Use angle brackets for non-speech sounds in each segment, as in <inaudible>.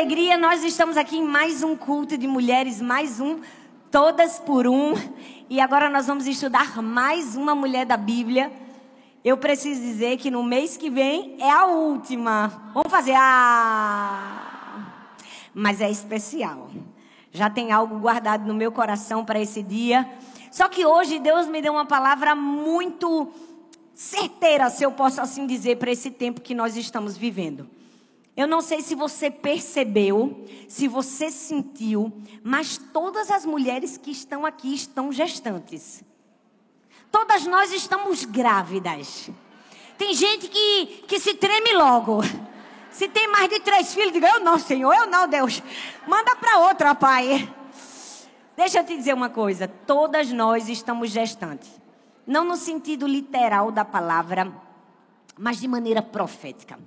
alegria, nós estamos aqui em mais um culto de mulheres, mais um, todas por um. E agora nós vamos estudar mais uma mulher da Bíblia. Eu preciso dizer que no mês que vem é a última. Vamos fazer a. Mas é especial. Já tem algo guardado no meu coração para esse dia. Só que hoje Deus me deu uma palavra muito certeira, se eu posso assim dizer, para esse tempo que nós estamos vivendo. Eu não sei se você percebeu, se você sentiu, mas todas as mulheres que estão aqui estão gestantes. Todas nós estamos grávidas. Tem gente que, que se treme logo. Se tem mais de três filhos, diga, eu não, Senhor, eu não, Deus. Manda para outra, Pai. Deixa eu te dizer uma coisa. Todas nós estamos gestantes. Não no sentido literal da palavra, mas de maneira profética.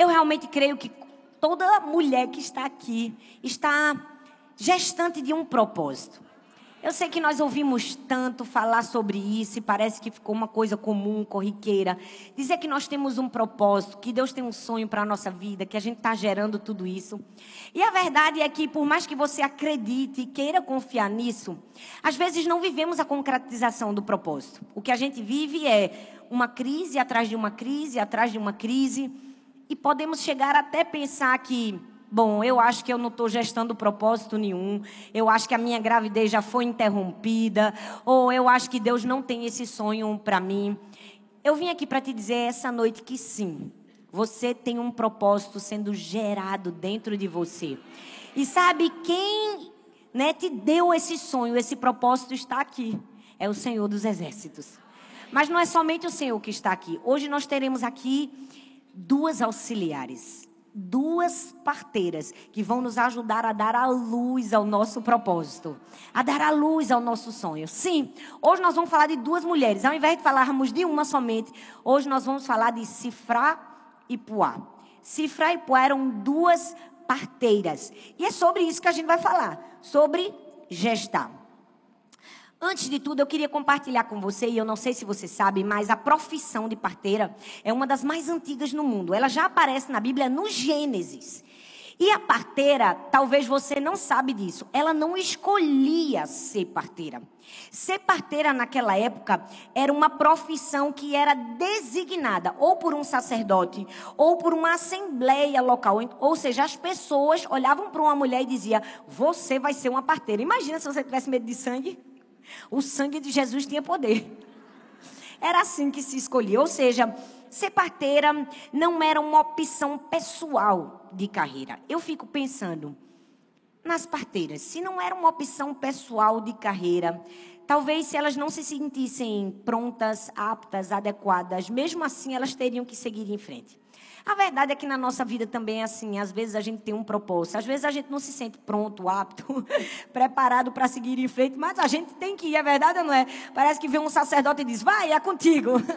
Eu realmente creio que toda mulher que está aqui está gestante de um propósito. Eu sei que nós ouvimos tanto falar sobre isso e parece que ficou uma coisa comum, corriqueira. Dizer que nós temos um propósito, que Deus tem um sonho para a nossa vida, que a gente está gerando tudo isso. E a verdade é que, por mais que você acredite e queira confiar nisso, às vezes não vivemos a concretização do propósito. O que a gente vive é uma crise atrás de uma crise, atrás de uma crise. E podemos chegar até pensar que Bom, eu acho que eu não estou gestando propósito nenhum. Eu acho que a minha gravidez já foi interrompida. Ou eu acho que Deus não tem esse sonho para mim. Eu vim aqui para te dizer essa noite que sim. Você tem um propósito sendo gerado dentro de você. E sabe quem né, te deu esse sonho, esse propósito está aqui? É o Senhor dos Exércitos. Mas não é somente o Senhor que está aqui. Hoje nós teremos aqui duas auxiliares duas parteiras que vão nos ajudar a dar a luz ao nosso propósito, a dar a luz ao nosso sonho. Sim, hoje nós vamos falar de duas mulheres. Ao invés de falarmos de uma somente, hoje nós vamos falar de Cifrá e Puá. Cifrá e Puá eram duas parteiras. E é sobre isso que a gente vai falar, sobre gestar. Antes de tudo, eu queria compartilhar com você, e eu não sei se você sabe, mas a profissão de parteira é uma das mais antigas no mundo. Ela já aparece na Bíblia no Gênesis. E a parteira, talvez você não sabe disso, ela não escolhia ser parteira. Ser parteira naquela época era uma profissão que era designada ou por um sacerdote ou por uma assembleia local. Ou seja, as pessoas olhavam para uma mulher e diziam: Você vai ser uma parteira. Imagina se você tivesse medo de sangue. O sangue de Jesus tinha poder. Era assim que se escolhia. Ou seja, ser parteira não era uma opção pessoal de carreira. Eu fico pensando nas parteiras. Se não era uma opção pessoal de carreira, talvez se elas não se sentissem prontas, aptas, adequadas, mesmo assim elas teriam que seguir em frente. A verdade é que na nossa vida também é assim. Às vezes a gente tem um propósito, às vezes a gente não se sente pronto, apto, <laughs> preparado para seguir em frente, mas a gente tem que ir, é verdade ou não é? Parece que vem um sacerdote e diz: vai, é contigo. <laughs>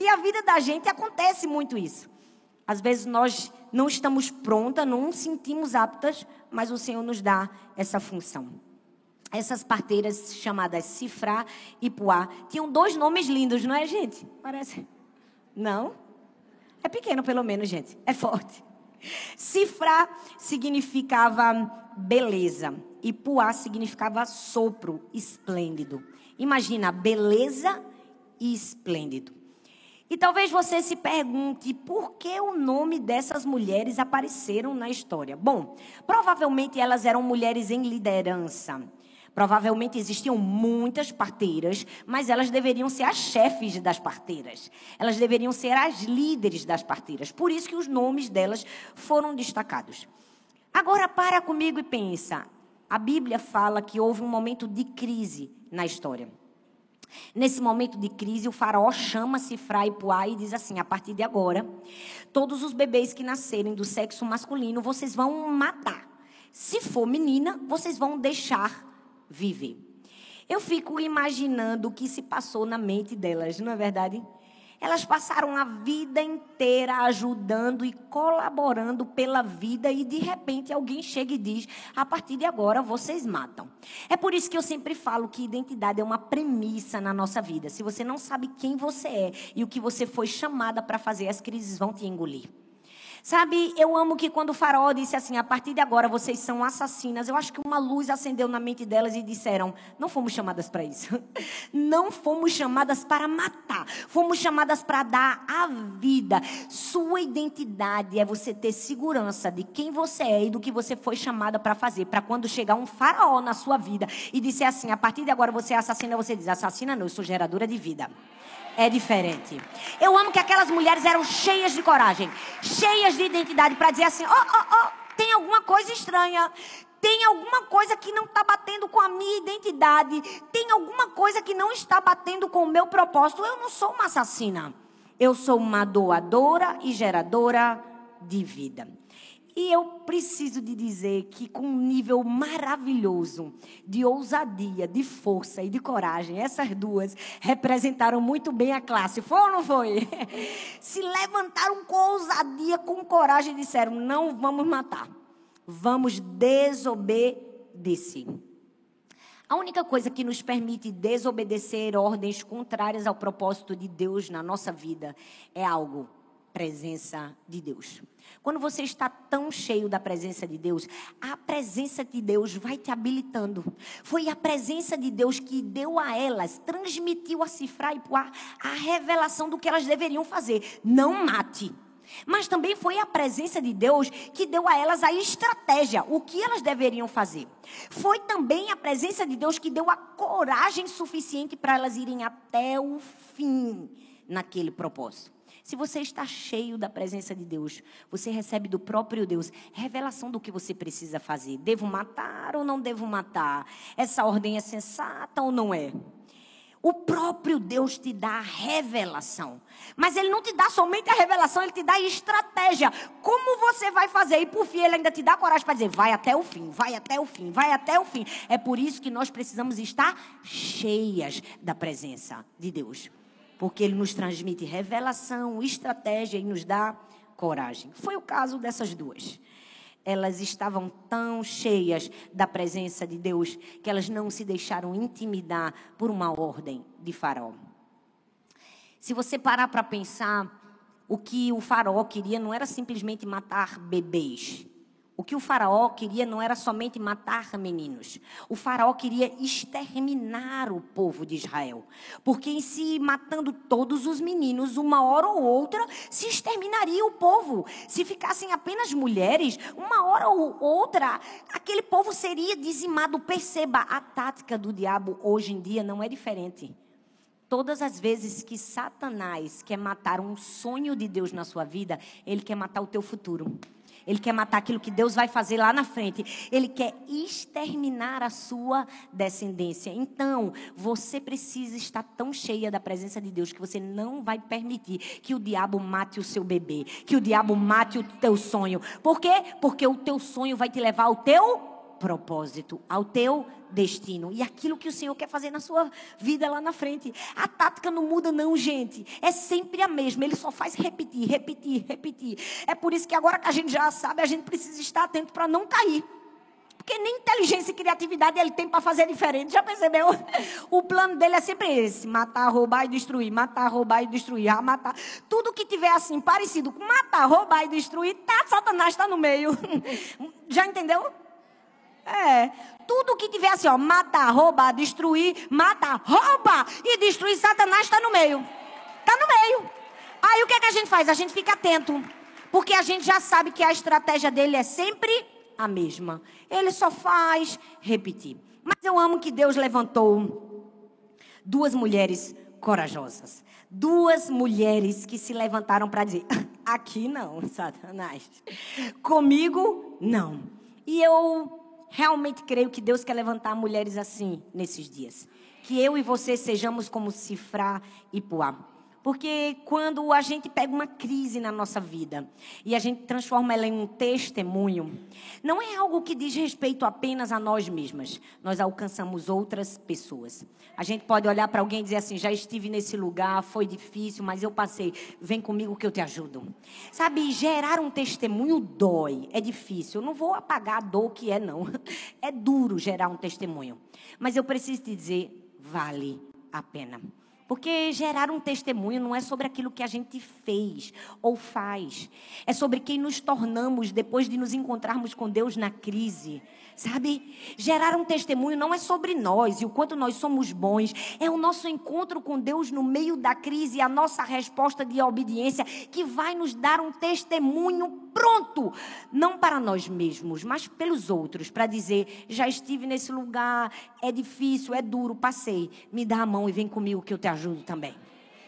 E a vida da gente acontece muito isso. Às vezes nós não estamos prontas, não nos sentimos aptas, mas o Senhor nos dá essa função. Essas parteiras chamadas Cifra e Puá tinham dois nomes lindos, não é, gente? Parece. Não? É pequeno, pelo menos, gente. É forte. Cifra significava beleza. E puá significava sopro, esplêndido. Imagina, beleza e esplêndido. E talvez você se pergunte por que o nome dessas mulheres apareceram na história. Bom, provavelmente elas eram mulheres em liderança. Provavelmente existiam muitas parteiras, mas elas deveriam ser as chefes das parteiras. Elas deveriam ser as líderes das parteiras. Por isso que os nomes delas foram destacados. Agora para comigo e pensa. A Bíblia fala que houve um momento de crise na história. Nesse momento de crise, o faraó chama-se Frai Puá e diz assim: a partir de agora, todos os bebês que nascerem do sexo masculino, vocês vão matar. Se for menina, vocês vão deixar viver. Eu fico imaginando o que se passou na mente delas, não é verdade? Elas passaram a vida inteira ajudando e colaborando pela vida e de repente alguém chega e diz: a partir de agora vocês matam. É por isso que eu sempre falo que identidade é uma premissa na nossa vida. Se você não sabe quem você é e o que você foi chamada para fazer, as crises vão te engolir. Sabe, eu amo que quando o faraó disse assim: a partir de agora vocês são assassinas, eu acho que uma luz acendeu na mente delas e disseram: não fomos chamadas para isso. <laughs> Não fomos chamadas para matar. Fomos chamadas para dar a vida. Sua identidade é você ter segurança de quem você é e do que você foi chamada para fazer. Para quando chegar um faraó na sua vida e disser assim: a partir de agora você é assassina, você diz: assassina não, eu sou geradora de vida é diferente. Eu amo que aquelas mulheres eram cheias de coragem, cheias de identidade para dizer assim: ó, ó, ó, tem alguma coisa estranha. Tem alguma coisa que não está batendo com a minha identidade. Tem alguma coisa que não está batendo com o meu propósito. Eu não sou uma assassina. Eu sou uma doadora e geradora de vida. E eu preciso de dizer que com um nível maravilhoso de ousadia, de força e de coragem, essas duas representaram muito bem a classe. Foi ou não foi? <laughs> Se levantaram com ousadia, com coragem e disseram: "Não vamos matar. Vamos desobedecer." A única coisa que nos permite desobedecer ordens contrárias ao propósito de Deus na nossa vida é algo presença de Deus. Quando você está tão cheio da presença de Deus, a presença de Deus vai te habilitando. Foi a presença de Deus que deu a elas, transmitiu a Cifra e Puá a revelação do que elas deveriam fazer. Não mate. Mas também foi a presença de Deus que deu a elas a estratégia, o que elas deveriam fazer. Foi também a presença de Deus que deu a coragem suficiente para elas irem até o fim naquele propósito. Se você está cheio da presença de Deus, você recebe do próprio Deus revelação do que você precisa fazer. Devo matar ou não devo matar? Essa ordem é sensata ou não é? O próprio Deus te dá a revelação. Mas Ele não te dá somente a revelação, Ele te dá a estratégia. Como você vai fazer? E por fim, Ele ainda te dá coragem para dizer: vai até o fim, vai até o fim, vai até o fim. É por isso que nós precisamos estar cheias da presença de Deus porque ele nos transmite revelação, estratégia e nos dá coragem. Foi o caso dessas duas. Elas estavam tão cheias da presença de Deus que elas não se deixaram intimidar por uma ordem de Faraó. Se você parar para pensar, o que o Faraó queria não era simplesmente matar bebês. O que o faraó queria não era somente matar meninos. O faraó queria exterminar o povo de Israel. Porque em se matando todos os meninos, uma hora ou outra, se exterminaria o povo. Se ficassem apenas mulheres, uma hora ou outra, aquele povo seria dizimado. Perceba, a tática do diabo hoje em dia não é diferente. Todas as vezes que Satanás quer matar um sonho de Deus na sua vida, ele quer matar o teu futuro. Ele quer matar aquilo que Deus vai fazer lá na frente. Ele quer exterminar a sua descendência. Então, você precisa estar tão cheia da presença de Deus que você não vai permitir que o diabo mate o seu bebê, que o diabo mate o teu sonho. Por quê? Porque o teu sonho vai te levar ao teu propósito, ao teu destino e aquilo que o Senhor quer fazer na sua vida lá na frente. A tática não muda não, gente. É sempre a mesma, ele só faz repetir, repetir, repetir. É por isso que agora que a gente já sabe, a gente precisa estar atento para não cair. Porque nem inteligência e criatividade ele tem para fazer diferente. Já percebeu? <laughs> O plano dele é sempre esse: matar, roubar e destruir. Matar, roubar e destruir. Ah, matar. Tudo que tiver assim, parecido com matar, roubar e destruir, tá, Satanás está no meio. <laughs> Já entendeu? É. Tudo que tiver assim, ó, matar, roubar, destruir, matar, rouba e destruir, Satanás está no meio. Está no meio. Aí o que, é que a gente faz? A gente fica atento. Porque a gente já sabe que a estratégia dele é sempre a mesma. Ele só faz repetir. Mas eu amo que Deus levantou duas mulheres corajosas. Duas mulheres que se levantaram para dizer: aqui não, <laughs> Satanás. Comigo, não. E eu realmente creio que Deus quer levantar mulheres assim nesses dias. Que eu e você sejamos como Cifra e Puá. Porque quando a gente pega uma crise na nossa vida e a gente transforma ela em um testemunho, não é algo que diz respeito apenas a nós mesmas. Nós alcançamos outras pessoas. A gente pode olhar para alguém e dizer assim: já estive nesse lugar, foi difícil, mas eu passei. Vem comigo que eu te ajudo. Sabe, gerar um testemunho dói, é difícil. Eu não vou apagar a dor que é, não. <laughs> É duro gerar um testemunho. Mas eu preciso te dizer: vale a pena. Porque gerar um testemunho não é sobre aquilo que a gente fez ou faz. É sobre quem nos tornamos depois de nos encontrarmos com Deus na crise. Sabe? Gerar um testemunho não é sobre nós e o quanto nós somos bons. É o nosso encontro com Deus no meio da crise e a nossa resposta de obediência que vai nos dar um testemunho pronto. Não para nós mesmos, mas pelos outros. Para dizer: já estive nesse lugar, é difícil, é duro, passei. Me dá a mão e vem comigo que eu te ajudo também.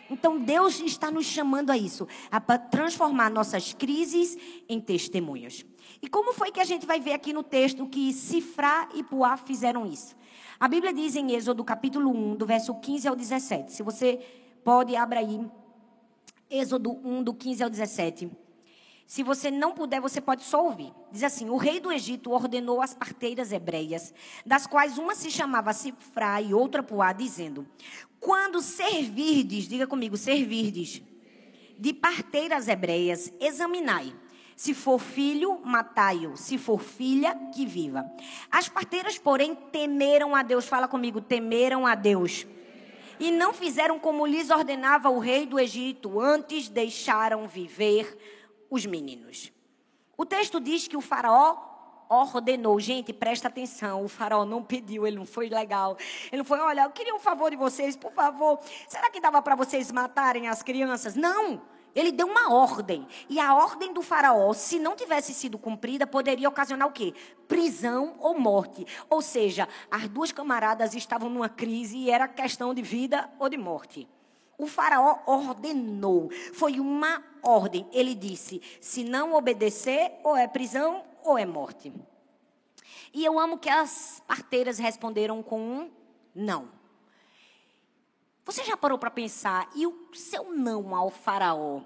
Então Deus está nos chamando a isso, a transformar nossas crises em testemunhos. E como foi que a gente vai ver aqui no texto que Sifrá e Puá fizeram isso? A Bíblia diz em Êxodo capítulo 1, do verso 15 ao 17. Se você pode, abra aí. Êxodo 1, do 15 ao 17. Se você não puder, você pode só ouvir. Diz assim: O rei do Egito ordenou as parteiras hebreias, das quais uma se chamava Sifrá e outra Puá, dizendo: Quando servirdes, diga comigo, servirdes, de parteiras hebreias, examinai se for filho, matai-o. Se for filha, que viva. As parteiras, porém, temeram a Deus. Fala comigo, temeram a Deus. E não fizeram como lhes ordenava o rei do Egito, antes deixaram viver os meninos. O texto diz que o faraó ordenou. Gente, presta atenção. O faraó não pediu, ele não foi legal. Ele não foi, olha, eu queria um favor de vocês, por favor. Será que dava para vocês matarem as crianças? Não. Ele deu uma ordem. E a ordem do faraó, se não tivesse sido cumprida, poderia ocasionar o quê? Prisão ou morte. Ou seja, as duas camaradas estavam numa crise e era questão de vida ou de morte. O faraó ordenou. Foi uma ordem. Ele disse: se não obedecer, ou é prisão ou é morte. E eu amo que as parteiras responderam com um não. Você já parou para pensar, e o seu não ao faraó,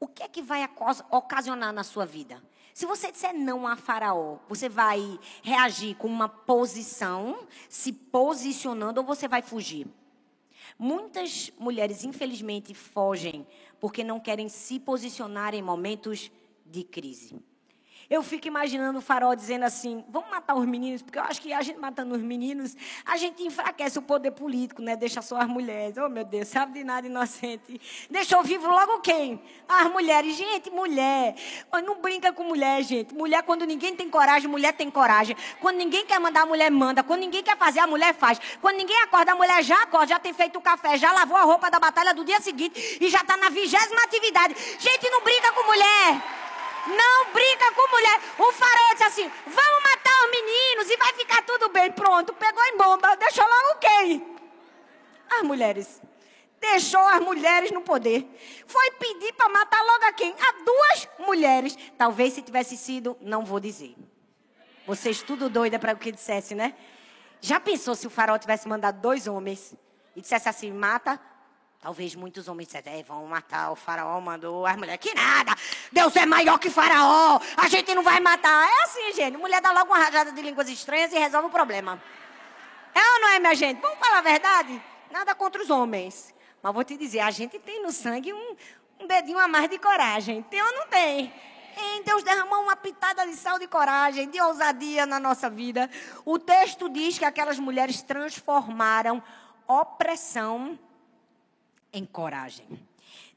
o que é que vai ocasionar na sua vida? Se você disser não a Faraó, você vai reagir com uma posição, se posicionando, ou você vai fugir? Muitas mulheres, infelizmente, fogem porque não querem se posicionar em momentos de crise. Eu fico imaginando o farol dizendo assim: vamos matar os meninos, porque eu acho que a gente matando os meninos, a gente enfraquece o poder político, né? Deixa só as mulheres. Oh, meu Deus, sabe de nada inocente. Deixou vivo logo quem? As mulheres. Gente, mulher. Não brinca com mulher, gente. Mulher, quando ninguém tem coragem, mulher tem coragem. Quando ninguém quer mandar, a mulher manda. Quando ninguém quer fazer, a mulher faz. Quando ninguém acorda, a mulher já acorda, já tem feito o café, já lavou a roupa da batalha do dia seguinte e já está na vigésima atividade. Gente, não brinca com mulher. Não brinca com mulher. O faraó disse assim: vamos matar os meninos e vai ficar tudo bem. Pronto, pegou em bomba. Deixou logo quem? As mulheres. Deixou as mulheres no poder. Foi pedir para matar logo a quem? A duas mulheres. Talvez se tivesse sido, não vou dizer. Vocês tudo doida para o que dissesse, né? Já pensou se o faraó tivesse mandado dois homens e dissesse assim: mata Talvez muitos homens dissessem, é, vão matar, o faraó mandou as mulheres. Que nada! Deus é maior que faraó! A gente não vai matar. É assim, gente. Mulher dá logo uma rajada de línguas estranhas e resolve o problema. É ou não é, minha gente? Vamos falar a verdade? Nada contra os homens. Mas vou te dizer, a gente tem no sangue um, um dedinho a mais de coragem. Tem ou não tem? Em Deus derramou uma pitada de sal de coragem, de ousadia na nossa vida. O texto diz que aquelas mulheres transformaram opressão em coragem.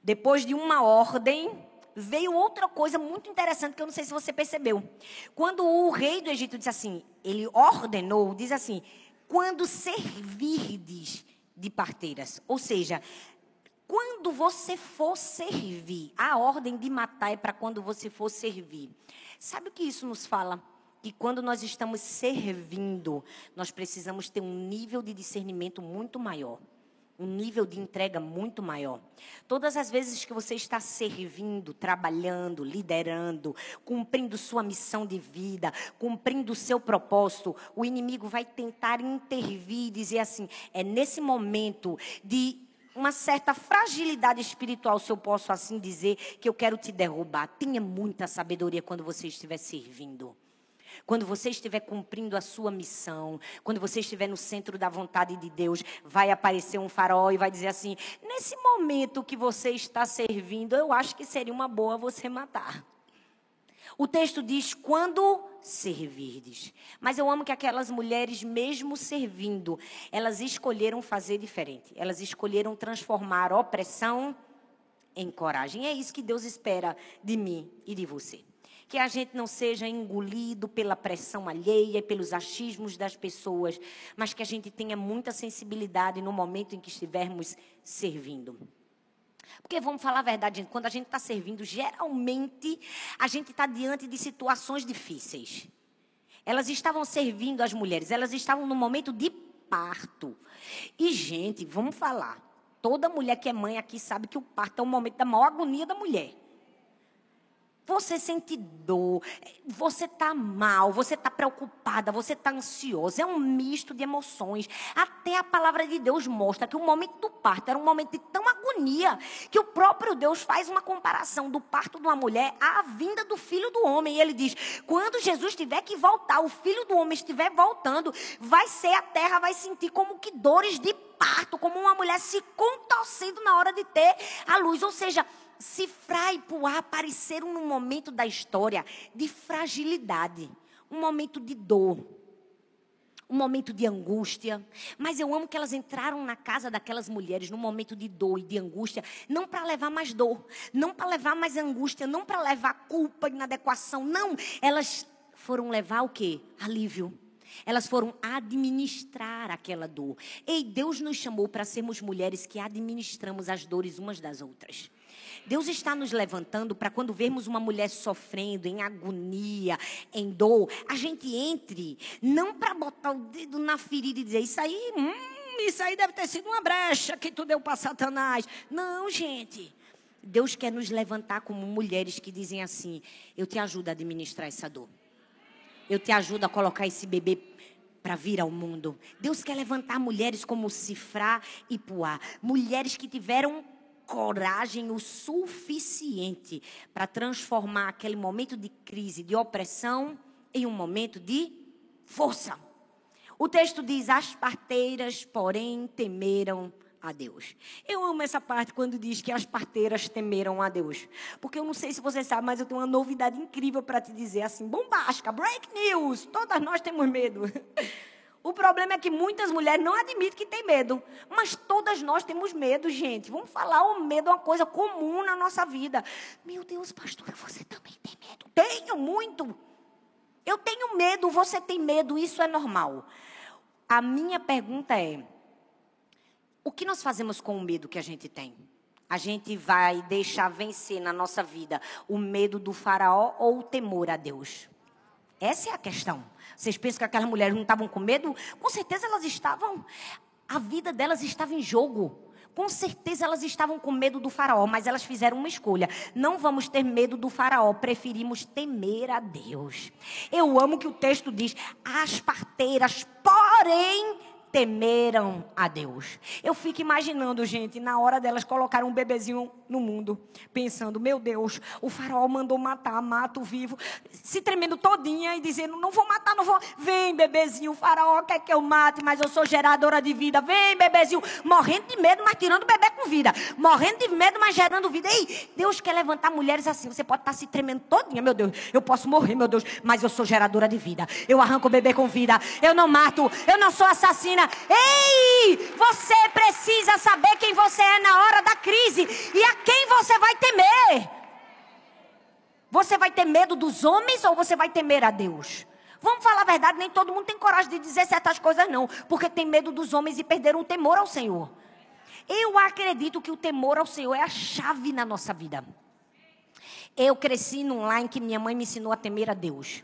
Depois de uma ordem, veio outra coisa muito interessante que eu não sei se você percebeu. Quando o rei do Egito disse assim, ele ordenou, diz assim: quando servirdes de parteiras, ou seja, quando você for servir, a ordem de matar é para quando você for servir. Sabe o que isso nos fala? Que quando nós estamos servindo, nós precisamos ter um nível de discernimento muito maior um nível de entrega muito maior. Todas as vezes que você está servindo, trabalhando, liderando, cumprindo sua missão de vida, cumprindo o seu propósito, o inimigo vai tentar intervir e dizer assim: é nesse momento de uma certa fragilidade espiritual, se eu posso assim dizer, que eu quero te derrubar. Tenha muita sabedoria quando você estiver servindo. Quando você estiver cumprindo a sua missão, quando você estiver no centro da vontade de Deus, vai aparecer um farol e vai dizer assim: nesse momento que você está servindo, eu acho que seria uma boa você matar. O texto diz: quando servirdes. Mas eu amo que aquelas mulheres, mesmo servindo, elas escolheram fazer diferente. Elas escolheram transformar opressão em coragem. É isso que Deus espera de mim e de você. Que a gente não seja engolido pela pressão alheia, pelos achismos das pessoas, mas que a gente tenha muita sensibilidade no momento em que estivermos servindo. Porque vamos falar a verdade, gente, quando a gente está servindo, geralmente a gente está diante de situações difíceis. Elas estavam servindo as mulheres, elas estavam no momento de parto. E, gente, vamos falar. Toda mulher que é mãe aqui sabe que o parto é o momento da maior agonia da mulher. Você sente dor, você está mal, você está preocupada, você está ansiosa. É um misto de emoções. Até a palavra de Deus mostra que o momento do parto era um momento de tão agonia que o próprio Deus faz uma comparação do parto de uma mulher à vinda do filho do homem. E ele diz: quando Jesus tiver que voltar, o filho do homem estiver voltando, vai ser a terra, vai sentir como que dores de parto, como uma mulher se contorcendo na hora de ter a luz. Ou seja, Cifrar e Puá apareceram num momento da história de fragilidade, um momento de dor, um momento de angústia. Mas eu amo que elas entraram na casa daquelas mulheres num momento de dor e de angústia, não para levar mais dor, não para levar mais angústia, não para levar culpa, inadequação, não. Elas foram levar o quê? Alívio. Elas foram administrar aquela dor. Ei, Deus nos chamou para sermos mulheres que administramos as dores umas das outras. Deus está nos levantando para quando vermos uma mulher sofrendo, em agonia, em dor, a gente entre, não para botar o dedo na ferida e dizer, isso aí, hum, isso aí deve ter sido uma brecha que tu deu para Satanás. Não, gente. Deus quer nos levantar como mulheres que dizem assim: eu te ajudo a administrar essa dor. Eu te ajudo a colocar esse bebê para vir ao mundo. Deus quer levantar mulheres como Cifrá e Puá, mulheres que tiveram coragem o suficiente para transformar aquele momento de crise, de opressão, em um momento de força. O texto diz: As parteiras, porém, temeram a Deus. Eu amo essa parte quando diz que as parteiras temeram a Deus. Porque eu não sei se você sabe, mas eu tenho uma novidade incrível para te dizer assim, bombástica, break news. Todas nós temos medo. <laughs> O problema é que muitas mulheres não admitem que tem medo. Mas todas nós temos medo, gente. Vamos falar, o medo é uma coisa comum na nossa vida. Meu Deus, pastora, você também tem medo? Tenho muito. Eu tenho medo, você tem medo, isso é normal. A minha pergunta é: o que nós fazemos com o medo que a gente tem? A gente vai deixar vencer na nossa vida o medo do faraó ou o temor a Deus? Essa é a questão. Vocês pensam que aquelas mulheres não estavam com medo? Com certeza elas estavam. A vida delas estava em jogo. Com certeza elas estavam com medo do faraó, mas elas fizeram uma escolha. Não vamos ter medo do faraó, preferimos temer a Deus. Eu amo que o texto diz: as parteiras, porém, temeram a Deus. Eu fico imaginando, gente, na hora delas colocar um bebezinho no mundo, pensando, meu Deus, o faraó mandou matar, mata o vivo, se tremendo todinha e dizendo, não vou matar, não vou. Vem, bebezinho, o faraó quer que eu mate, mas eu sou geradora de vida. Vem, bebezinho, morrendo de medo, mas tirando o bebê com vida. Morrendo de medo, mas gerando vida. Ei, Deus quer levantar mulheres assim. Você pode estar se tremendo todinha, meu Deus. Eu posso morrer, meu Deus, mas eu sou geradora de vida. Eu arranco o bebê com vida. Eu não mato, eu não sou assassina. Ei, você precisa saber quem você é na hora da crise e a quem você vai temer. Você vai ter medo dos homens ou você vai temer a Deus? Vamos falar a verdade, nem todo mundo tem coragem de dizer certas coisas, não, porque tem medo dos homens e perderam o temor ao Senhor. Eu acredito que o temor ao Senhor é a chave na nossa vida. Eu cresci num lar em que minha mãe me ensinou a temer a Deus.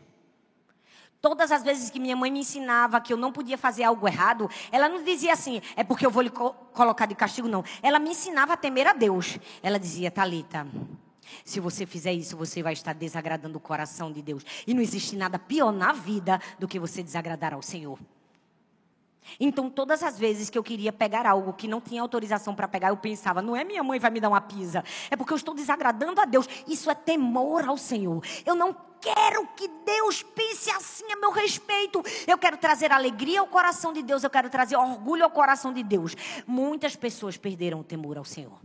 Todas as vezes que minha mãe me ensinava que eu não podia fazer algo errado, ela não dizia assim, é porque eu vou lhe co colocar de castigo, não. Ela me ensinava a temer a Deus. Ela dizia, Talita, se você fizer isso, você vai estar desagradando o coração de Deus. E não existe nada pior na vida do que você desagradar ao Senhor. Então, todas as vezes que eu queria pegar algo que não tinha autorização para pegar, eu pensava: não é minha mãe vai me dar uma pisa, é porque eu estou desagradando a Deus. Isso é temor ao Senhor. Eu não quero que Deus pense assim a meu respeito. Eu quero trazer alegria ao coração de Deus, eu quero trazer orgulho ao coração de Deus. Muitas pessoas perderam o temor ao Senhor.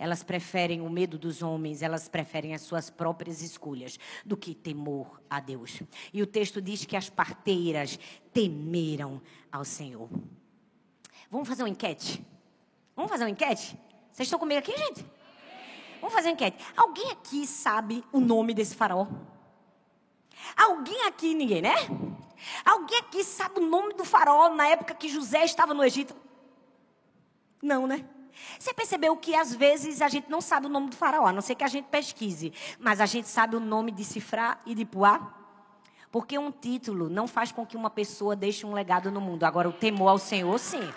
Elas preferem o medo dos homens, elas preferem as suas próprias escolhas do que temor a Deus. E o texto diz que as parteiras temeram ao Senhor. Vamos fazer uma enquete? Vamos fazer uma enquete? Vocês estão comigo aqui, gente? Vamos fazer uma enquete. Alguém aqui sabe o nome desse faraó? Alguém aqui, ninguém, né? Alguém aqui sabe o nome do faraó na época que José estava no Egito? Não, né? Você percebeu que às vezes a gente não sabe o nome do faraó, a não ser que a gente pesquise, mas a gente sabe o nome de Cifrá e de Puá? Porque um título não faz com que uma pessoa deixe um legado no mundo. Agora, o temor ao Senhor, sim.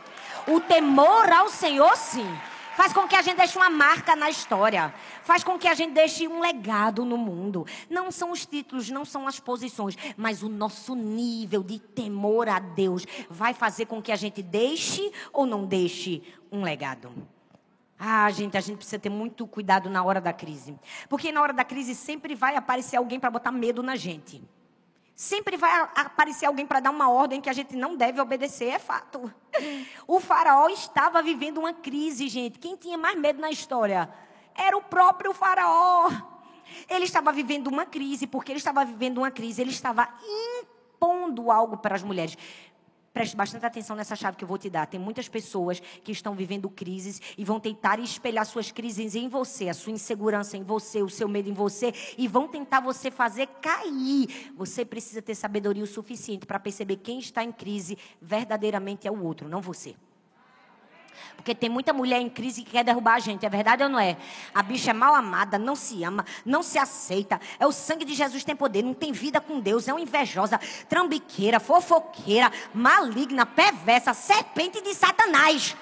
O temor ao Senhor, sim. Faz com que a gente deixe uma marca na história. Faz com que a gente deixe um legado no mundo. Não são os títulos, não são as posições, mas o nosso nível de temor a Deus vai fazer com que a gente deixe ou não deixe um legado. Ah, gente, a gente precisa ter muito cuidado na hora da crise. Porque na hora da crise sempre vai aparecer alguém para botar medo na gente. Sempre vai aparecer alguém para dar uma ordem que a gente não deve obedecer, é fato. O faraó estava vivendo uma crise, gente. Quem tinha mais medo na história? Era o próprio faraó. Ele estava vivendo uma crise, porque ele estava vivendo uma crise, ele estava impondo algo para as mulheres. Preste bastante atenção nessa chave que eu vou te dar. Tem muitas pessoas que estão vivendo crises e vão tentar espelhar suas crises em você, a sua insegurança em você, o seu medo em você, e vão tentar você fazer cair. Você precisa ter sabedoria o suficiente para perceber quem está em crise verdadeiramente é o outro, não você. Porque tem muita mulher em crise que quer derrubar a gente, é verdade ou não é? A bicha é mal amada, não se ama, não se aceita. É o sangue de Jesus tem poder, não tem vida com Deus, é uma invejosa, trambiqueira, fofoqueira, maligna, perversa, serpente de Satanás.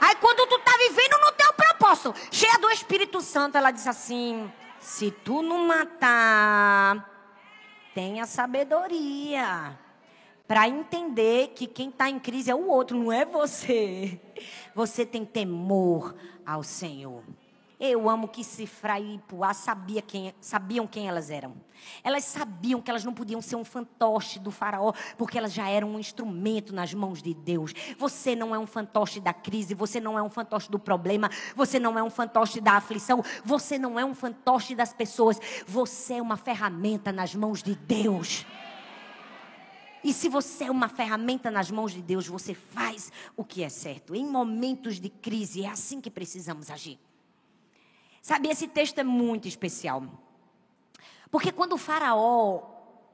Aí quando tu tá vivendo no teu propósito, cheia do Espírito Santo, ela diz assim: se tu não matar, tenha sabedoria para entender que quem está em crise é o outro, não é você. Você tem temor ao Senhor. Eu amo que Cifra e Puá sabia quem, sabiam quem elas eram. Elas sabiam que elas não podiam ser um fantoche do faraó, porque elas já eram um instrumento nas mãos de Deus. Você não é um fantoche da crise, você não é um fantoche do problema, você não é um fantoche da aflição, você não é um fantoche das pessoas. Você é uma ferramenta nas mãos de Deus. E se você é uma ferramenta nas mãos de Deus, você faz o que é certo. Em momentos de crise, é assim que precisamos agir. Sabe, esse texto é muito especial. Porque quando o Faraó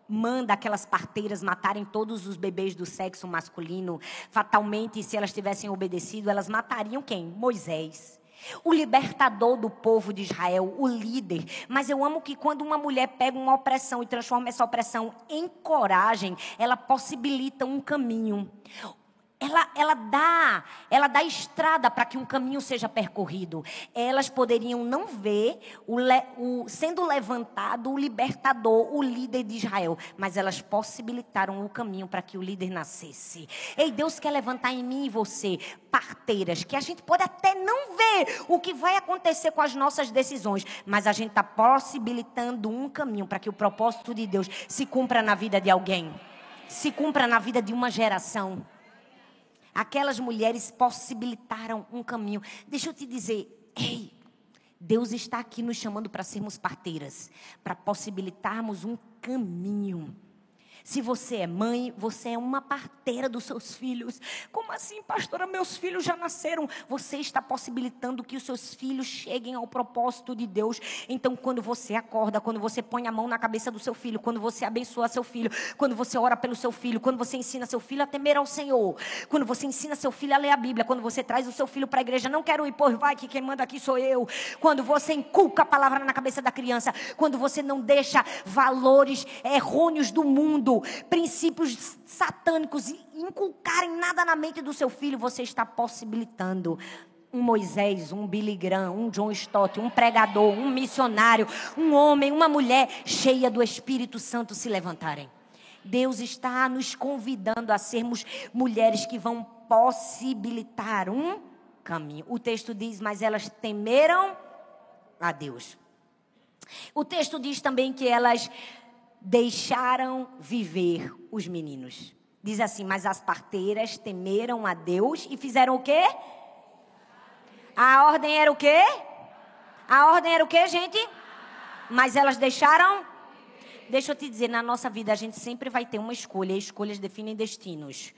manda aquelas parteiras matarem todos os bebês do sexo masculino, fatalmente, se elas tivessem obedecido, elas matariam quem? Moisés o libertador do povo de Israel, o líder. Mas eu amo que quando uma mulher pega uma opressão e transforma essa opressão em coragem, ela possibilita um caminho ela, ela dá, ela dá estrada para que um caminho seja percorrido. Elas poderiam não ver o, o, sendo levantado o libertador, o líder de Israel, mas elas possibilitaram o caminho para que o líder nascesse. Ei, Deus quer levantar em mim e você parteiras que a gente pode até não ver o que vai acontecer com as nossas decisões, mas a gente está possibilitando um caminho para que o propósito de Deus se cumpra na vida de alguém, se cumpra na vida de uma geração. Aquelas mulheres possibilitaram um caminho. Deixa eu te dizer, ei, Deus está aqui nos chamando para sermos parteiras, para possibilitarmos um caminho. Se você é mãe, você é uma parteira dos seus filhos. Como assim, pastora? Meus filhos já nasceram. Você está possibilitando que os seus filhos cheguem ao propósito de Deus. Então, quando você acorda, quando você põe a mão na cabeça do seu filho, quando você abençoa seu filho, quando você ora pelo seu filho, quando você ensina seu filho a temer ao Senhor, quando você ensina seu filho a ler a Bíblia, quando você traz o seu filho para a igreja, não quero ir, por vai, que quem manda aqui sou eu. Quando você inculca a palavra na cabeça da criança, quando você não deixa valores errôneos do mundo princípios satânicos inculcarem nada na mente do seu filho, você está possibilitando um Moisés, um Billy Graham, um John Stott, um pregador, um missionário, um homem, uma mulher cheia do Espírito Santo se levantarem. Deus está nos convidando a sermos mulheres que vão possibilitar um caminho. O texto diz: Mas elas temeram a Deus. O texto diz também que elas deixaram viver os meninos. Diz assim: Mas as parteiras temeram a Deus e fizeram o quê? A ordem era o quê? A ordem era o quê, gente? Mas elas deixaram. Deixa eu te dizer, na nossa vida a gente sempre vai ter uma escolha, e escolhas definem destinos.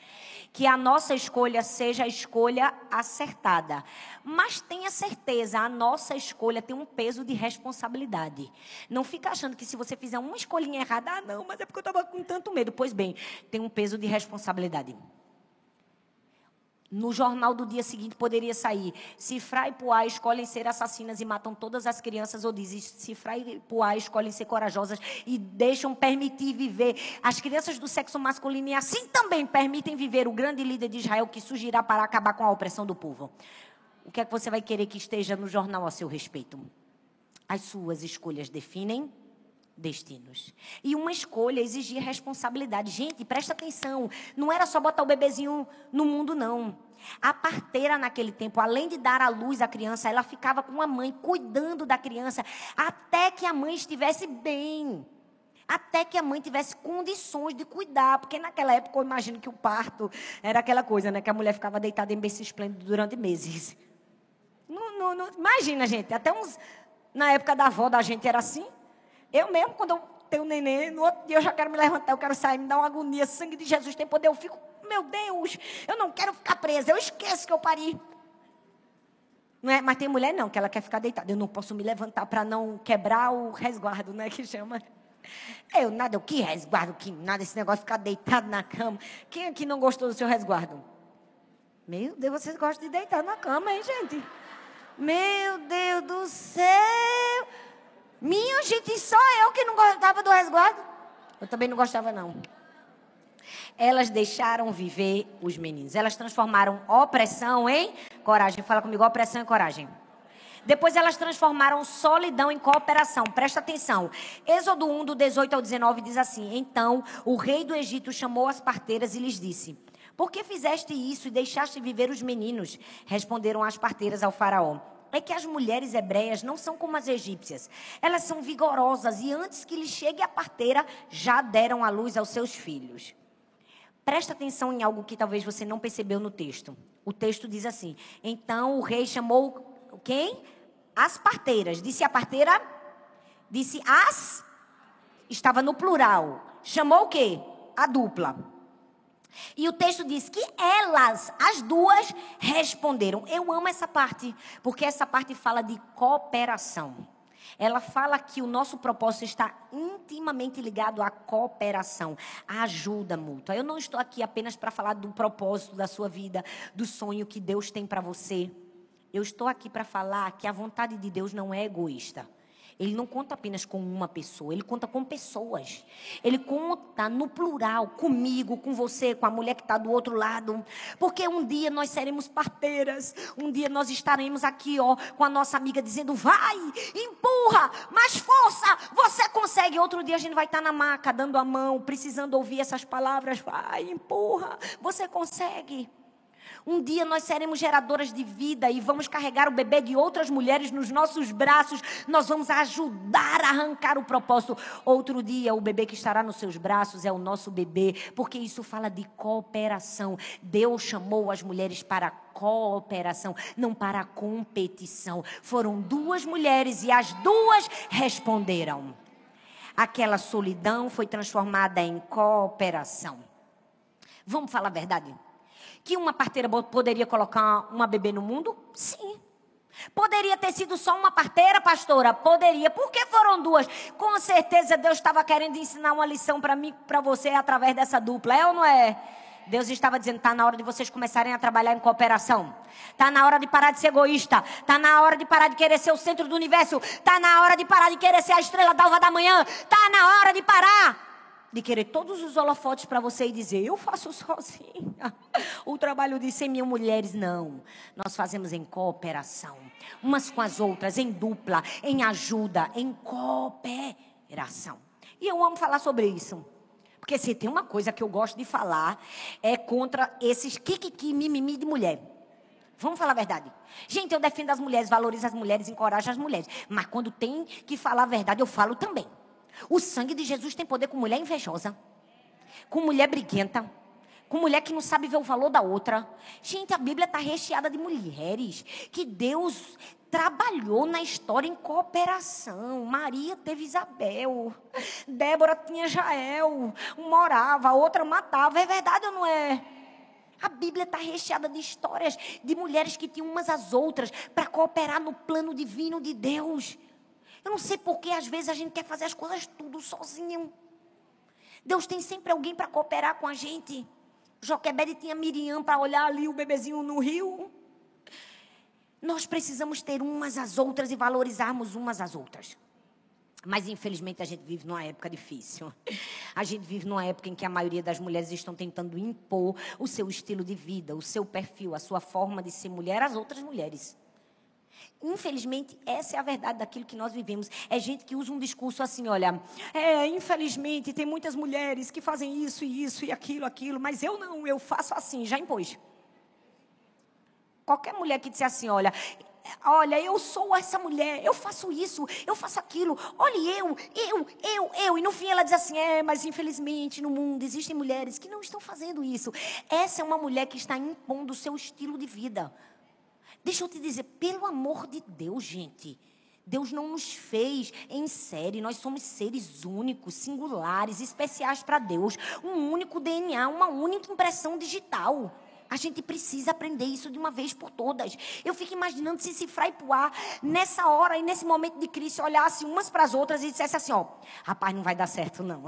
Que a nossa escolha seja a escolha acertada. Mas tenha certeza, a nossa escolha tem um peso de responsabilidade. Não fica achando que se você fizer uma escolhinha errada, ah, não, mas é porque eu estava com tanto medo. Pois bem, tem um peso de responsabilidade. No jornal do dia seguinte poderia sair: Cifra e Puá escolhem ser assassinas e matam todas as crianças, ou diz: Cifra e Puá escolhem ser corajosas e deixam permitir viver. As crianças do sexo masculino e assim também permitem viver o grande líder de Israel que surgirá para acabar com a opressão do povo. O que é que você vai querer que esteja no jornal a seu respeito? As suas escolhas definem destinos. E uma escolha exigia responsabilidade. Gente, presta atenção. Não era só botar o bebezinho no mundo, não. A parteira naquele tempo, além de dar à luz à criança, ela ficava com a mãe cuidando da criança até que a mãe estivesse bem. Até que a mãe tivesse condições de cuidar. Porque naquela época eu imagino que o parto era aquela coisa, né? Que a mulher ficava deitada em berço esplêndido durante meses. Não, não, não, imagina, gente. Até uns. Na época da avó da gente era assim. Eu mesmo, quando eu tenho neném, no outro dia eu já quero me levantar, eu quero sair, me dá uma agonia. Sangue de Jesus tem poder. Eu fico, meu Deus, eu não quero ficar presa, eu esqueço que eu pari. Não é? Mas tem mulher não, que ela quer ficar deitada. Eu não posso me levantar para não quebrar o resguardo, né? Que chama. Eu nada, o que resguardo? Que nada, esse negócio de ficar deitado na cama. Quem aqui não gostou do seu resguardo? Meu Deus, vocês gostam de deitar na cama, hein, gente? Meu Deus do céu! Minha gente, só eu que não gostava do resguardo. Eu também não gostava, não. Elas deixaram viver os meninos. Elas transformaram opressão em coragem. Fala comigo, opressão em coragem. Depois elas transformaram solidão em cooperação. Presta atenção. Êxodo 1, do 18 ao 19, diz assim: Então o rei do Egito chamou as parteiras e lhes disse: Por que fizeste isso e deixaste viver os meninos? Responderam as parteiras ao Faraó é que as mulheres hebreias não são como as egípcias. Elas são vigorosas e antes que lhe chegue a parteira, já deram à luz aos seus filhos. Presta atenção em algo que talvez você não percebeu no texto. O texto diz assim: Então o rei chamou quem? As parteiras. Disse a parteira? Disse as? Estava no plural. Chamou o quê? A dupla. E o texto diz que elas, as duas, responderam. Eu amo essa parte, porque essa parte fala de cooperação. Ela fala que o nosso propósito está intimamente ligado à cooperação, à ajuda mútua. Eu não estou aqui apenas para falar do propósito da sua vida, do sonho que Deus tem para você. Eu estou aqui para falar que a vontade de Deus não é egoísta. Ele não conta apenas com uma pessoa, ele conta com pessoas. Ele conta no plural, comigo, com você, com a mulher que está do outro lado. Porque um dia nós seremos parteiras, um dia nós estaremos aqui, ó, com a nossa amiga dizendo: vai, empurra, mais força, você consegue. Outro dia a gente vai estar na maca, dando a mão, precisando ouvir essas palavras: vai, empurra, você consegue. Um dia nós seremos geradoras de vida e vamos carregar o bebê de outras mulheres nos nossos braços. Nós vamos ajudar a arrancar o propósito. Outro dia, o bebê que estará nos seus braços é o nosso bebê, porque isso fala de cooperação. Deus chamou as mulheres para cooperação, não para competição. Foram duas mulheres e as duas responderam. Aquela solidão foi transformada em cooperação. Vamos falar a verdade? Que uma parteira poderia colocar uma bebê no mundo? Sim. Poderia ter sido só uma parteira, pastora? Poderia. Por que foram duas? Com certeza Deus estava querendo ensinar uma lição para mim, para você através dessa dupla. É ou não é? Deus estava dizendo: está na hora de vocês começarem a trabalhar em cooperação. Está na hora de parar de ser egoísta. Está na hora de parar de querer ser o centro do universo. Está na hora de parar de querer ser a estrela d'alva da manhã. Está na hora de parar de querer todos os holofotes para você e dizer, eu faço sozinha. <laughs> O trabalho de 100 mil mulheres, não. Nós fazemos em cooperação. Umas com as outras, em dupla, em ajuda, em cooperação. E eu amo falar sobre isso. Porque se tem uma coisa que eu gosto de falar, é contra esses kikiki, mimimi de mulher. Vamos falar a verdade. Gente, eu defendo as mulheres, valorizo as mulheres, encorajo as mulheres. Mas quando tem que falar a verdade, eu falo também. O sangue de Jesus tem poder com mulher invejosa, com mulher briguenta, com mulher que não sabe ver o valor da outra. Gente, a Bíblia está recheada de mulheres que Deus trabalhou na história em cooperação. Maria teve Isabel. Débora tinha Jael. Um morava, a outra matava. É verdade ou não é? A Bíblia está recheada de histórias de mulheres que tinham umas às outras para cooperar no plano divino de Deus. Eu não sei por que às vezes a gente quer fazer as coisas tudo sozinho. Deus tem sempre alguém para cooperar com a gente. Joquebede tinha Miriam para olhar ali o bebezinho no rio. Nós precisamos ter umas às outras e valorizarmos umas às outras. Mas infelizmente a gente vive numa época difícil. A gente vive numa época em que a maioria das mulheres estão tentando impor o seu estilo de vida, o seu perfil, a sua forma de ser mulher às outras mulheres. Infelizmente, essa é a verdade daquilo que nós vivemos. É gente que usa um discurso assim, olha, é, infelizmente tem muitas mulheres que fazem isso e isso e aquilo, aquilo, mas eu não, eu faço assim, já impôs. Qualquer mulher que disser assim, olha, olha, eu sou essa mulher, eu faço isso, eu faço aquilo, olha eu, eu, eu, eu. E no fim ela diz assim, é, mas infelizmente no mundo existem mulheres que não estão fazendo isso. Essa é uma mulher que está impondo o seu estilo de vida. Deixa eu te dizer, pelo amor de Deus, gente. Deus não nos fez em série, nós somos seres únicos, singulares, especiais para Deus. Um único DNA, uma única impressão digital. A gente precisa aprender isso de uma vez por todas. Eu fico imaginando se Cifra e Puá, nessa hora e nesse momento de crise, olhasse umas para as outras e dissesse assim: ó, rapaz, não vai dar certo não.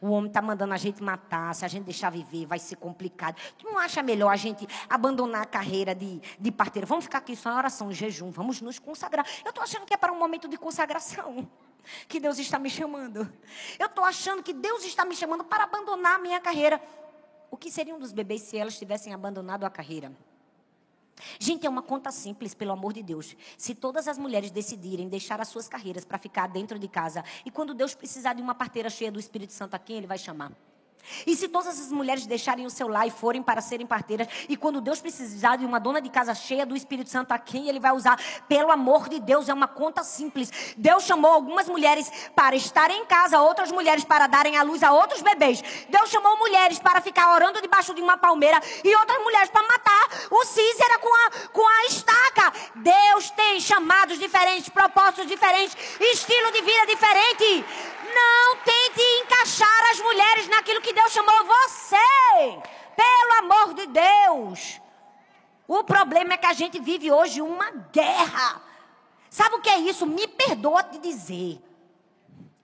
O homem está mandando a gente matar, se a gente deixar viver, vai ser complicado. Tu não acha melhor a gente abandonar a carreira de, de parteira? Vamos ficar aqui só em oração, em jejum, vamos nos consagrar. Eu estou achando que é para um momento de consagração que Deus está me chamando. Eu estou achando que Deus está me chamando para abandonar a minha carreira. O que seriam dos bebês se elas tivessem abandonado a carreira? Gente, é uma conta simples, pelo amor de Deus. Se todas as mulheres decidirem deixar as suas carreiras para ficar dentro de casa, e quando Deus precisar de uma parteira cheia do Espírito Santo, a quem Ele vai chamar? E se todas as mulheres deixarem o seu lar e forem para serem parteiras, e quando Deus precisar de uma dona de casa cheia do Espírito Santo, a quem Ele vai usar? Pelo amor de Deus, é uma conta simples. Deus chamou algumas mulheres para estarem em casa, outras mulheres para darem à luz a outros bebês. Deus chamou mulheres para ficar orando debaixo de uma palmeira e outras mulheres para matar o Cícera com a, com a estaca. Deus tem chamados diferentes, propósitos diferentes, estilo de vida diferente. Não tente encaixar as mulheres naquilo que Deus chamou você. Pelo amor de Deus. O problema é que a gente vive hoje uma guerra. Sabe o que é isso? Me perdoa de dizer.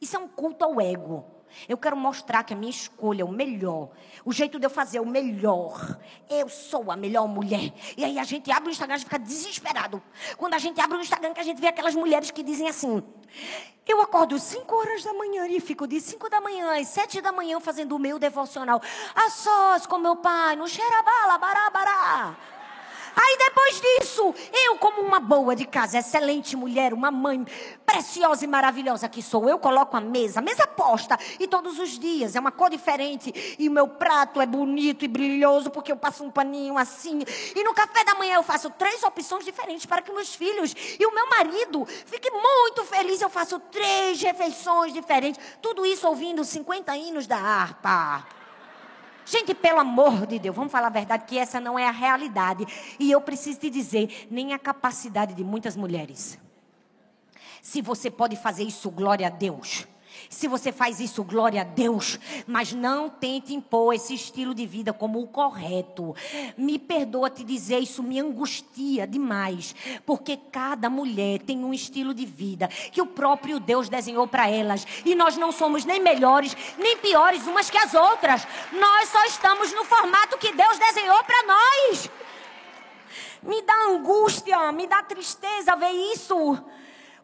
Isso é um culto ao ego. Eu quero mostrar que a minha escolha é o melhor. O jeito de eu fazer é o melhor. Eu sou a melhor mulher. E aí a gente abre o Instagram e fica desesperado. Quando a gente abre o Instagram, que a gente vê aquelas mulheres que dizem assim: Eu acordo 5 horas da manhã e fico de 5 da manhã às 7 da manhã fazendo o meu devocional. A sós com meu pai, no xerabala, bará, bará. Aí depois disso, eu, como uma boa de casa, excelente mulher, uma mãe preciosa e maravilhosa que sou, eu coloco a mesa, mesa posta, e todos os dias é uma cor diferente, e o meu prato é bonito e brilhoso, porque eu passo um paninho assim. E no café da manhã eu faço três opções diferentes para que meus filhos e o meu marido fiquem muito felizes. Eu faço três refeições diferentes. Tudo isso ouvindo 50 hinos da harpa. Gente, pelo amor de Deus, vamos falar a verdade que essa não é a realidade. E eu preciso te dizer, nem a capacidade de muitas mulheres. Se você pode fazer isso, glória a Deus. Se você faz isso, glória a Deus. Mas não tente impor esse estilo de vida como o correto. Me perdoa te dizer, isso me angustia demais. Porque cada mulher tem um estilo de vida que o próprio Deus desenhou para elas. E nós não somos nem melhores, nem piores umas que as outras. Nós só estamos no formato que Deus desenhou para nós. Me dá angústia, me dá tristeza ver isso.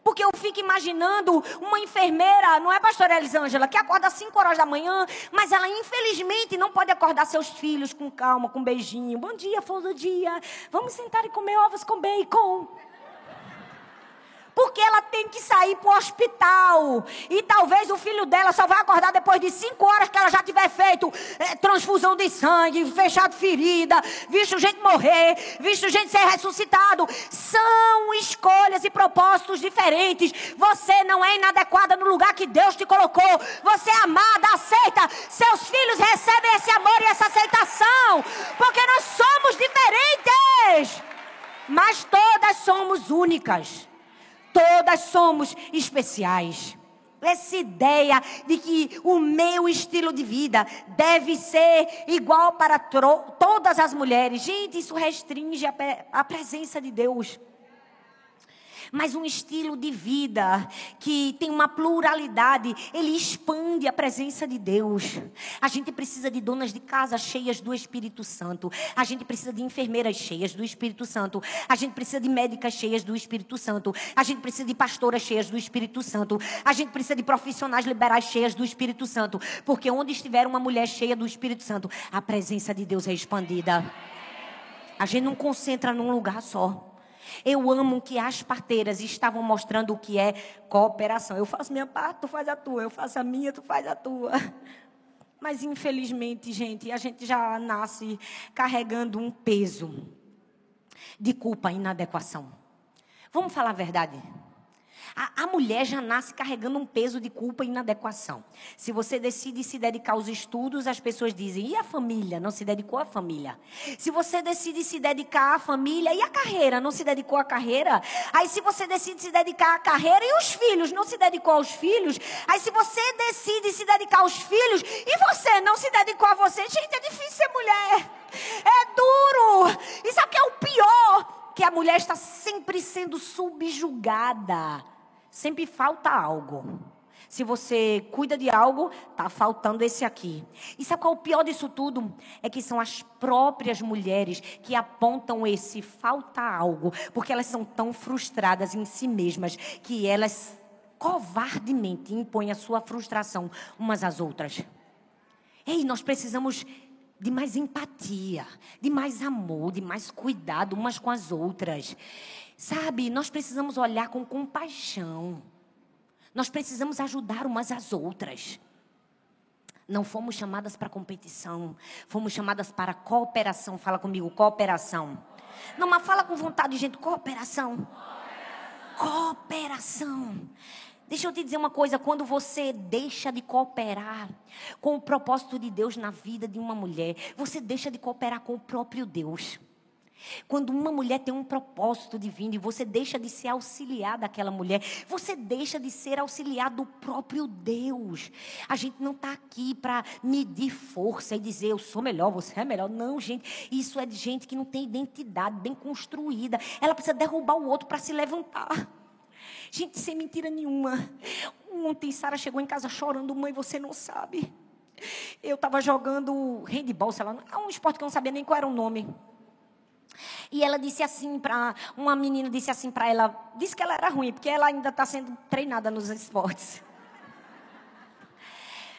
Porque eu fico imaginando uma enfermeira, não é pastora Elisângela, que acorda às 5 horas da manhã, mas ela infelizmente não pode acordar seus filhos com calma, com beijinho. Bom dia, flor do dia. Vamos sentar e comer ovos com bacon porque ela tem que sair para o hospital. E talvez o filho dela só vai acordar depois de cinco horas que ela já tiver feito é, transfusão de sangue, fechado ferida, visto gente morrer, visto gente ser ressuscitado. São escolhas e propósitos diferentes. Você não é inadequada no lugar que Deus te colocou. Você é amada, aceita. Seus filhos recebem esse amor e essa aceitação. Porque nós somos diferentes. Mas todas somos únicas. Todas somos especiais. Essa ideia de que o meu estilo de vida deve ser igual para todas as mulheres. Gente, isso restringe a, a presença de Deus mas um estilo de vida que tem uma pluralidade, ele expande a presença de Deus. A gente precisa de donas de casa cheias do Espírito Santo. A gente precisa de enfermeiras cheias do Espírito Santo. A gente precisa de médicas cheias do Espírito Santo. A gente precisa de pastoras cheias do Espírito Santo. A gente precisa de profissionais liberais cheias do Espírito Santo. Porque onde estiver uma mulher cheia do Espírito Santo, a presença de Deus é expandida. A gente não concentra num lugar só. Eu amo que as parteiras estavam mostrando o que é cooperação. Eu faço minha parte, tu faz a tua. Eu faço a minha, tu faz a tua. <laughs> Mas infelizmente, gente, a gente já nasce carregando um peso de culpa e inadequação. Vamos falar a verdade? A, a, mulher já nasce carregando um peso de culpa e inadequação. Se você decide se dedicar aos estudos, as pessoas dizem: e a família? Não se dedicou à família. Se você decide se dedicar à família, e a carreira? Não se dedicou à carreira? Aí, se você decide se dedicar à carreira, e os filhos? Não se dedicou aos filhos? Aí, se você decide se dedicar aos filhos, e você não se dedicou a você? Gente, é difícil ser mulher. É duro. E sabe o que é o pior? Que a mulher está sempre sendo subjugada sempre falta algo. Se você cuida de algo, está faltando esse aqui. E sabe qual é o pior disso tudo? É que são as próprias mulheres que apontam esse falta algo, porque elas são tão frustradas em si mesmas que elas covardemente impõem a sua frustração umas às outras. Ei, nós precisamos de mais empatia, de mais amor, de mais cuidado umas com as outras. Sabe, nós precisamos olhar com compaixão. Nós precisamos ajudar umas às outras. Não fomos chamadas para competição, fomos chamadas para cooperação. Fala comigo, cooperação. Não, mas fala com vontade, gente, cooperação. Cooperação. cooperação. Deixa eu te dizer uma coisa: quando você deixa de cooperar com o propósito de Deus na vida de uma mulher, você deixa de cooperar com o próprio Deus. Quando uma mulher tem um propósito divino e você deixa de ser auxiliar daquela mulher, você deixa de ser auxiliar do próprio Deus. A gente não está aqui para medir força e dizer eu sou melhor, você é melhor. Não, gente. Isso é de gente que não tem identidade bem construída. Ela precisa derrubar o outro para se levantar. Gente, sem mentira nenhuma. Ontem Sara chegou em casa chorando, mãe, você não sabe. Eu estava jogando handball, sei lá, um esporte que eu não sabia nem qual era o nome. E ela disse assim para uma menina disse assim para ela, disse que ela era ruim porque ela ainda está sendo treinada nos esportes. <laughs>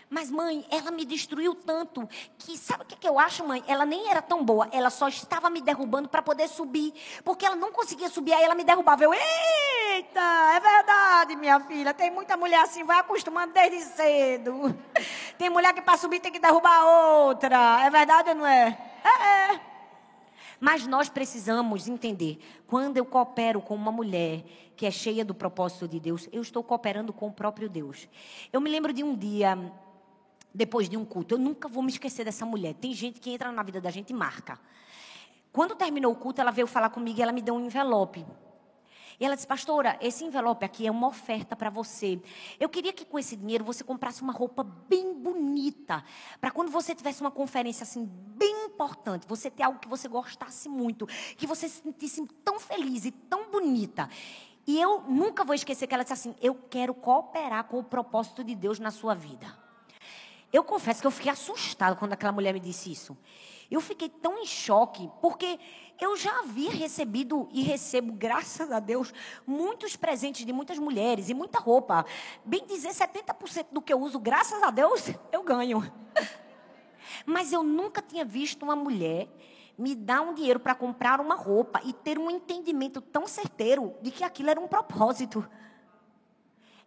Mas, mãe, ela me destruiu tanto que, sabe o que, que eu acho, mãe? Ela nem era tão boa, ela só estava me derrubando para poder subir. Porque ela não conseguia subir, aí ela me derrubava. Eu, eita, é verdade, minha filha. Tem muita mulher assim, vai acostumando desde cedo. <laughs> Tem mulher que para subir tem que derrubar outra. É verdade ou não é? É, é. Mas nós precisamos entender: quando eu coopero com uma mulher que é cheia do propósito de Deus, eu estou cooperando com o próprio Deus. Eu me lembro de um dia, depois de um culto, eu nunca vou me esquecer dessa mulher. Tem gente que entra na vida da gente e marca. Quando terminou o culto, ela veio falar comigo e ela me deu um envelope. E ela disse, pastora, esse envelope aqui é uma oferta para você. Eu queria que com esse dinheiro você comprasse uma roupa bem bonita. Para quando você tivesse uma conferência assim, bem importante, você ter algo que você gostasse muito. Que você se sentisse tão feliz e tão bonita. E eu nunca vou esquecer que ela disse assim: Eu quero cooperar com o propósito de Deus na sua vida. Eu confesso que eu fiquei assustada quando aquela mulher me disse isso. Eu fiquei tão em choque, porque eu já havia recebido e recebo, graças a Deus, muitos presentes de muitas mulheres e muita roupa. Bem dizer, 70% do que eu uso, graças a Deus, <laughs> eu ganho. Mas eu nunca tinha visto uma mulher me dar um dinheiro para comprar uma roupa e ter um entendimento tão certeiro de que aquilo era um propósito.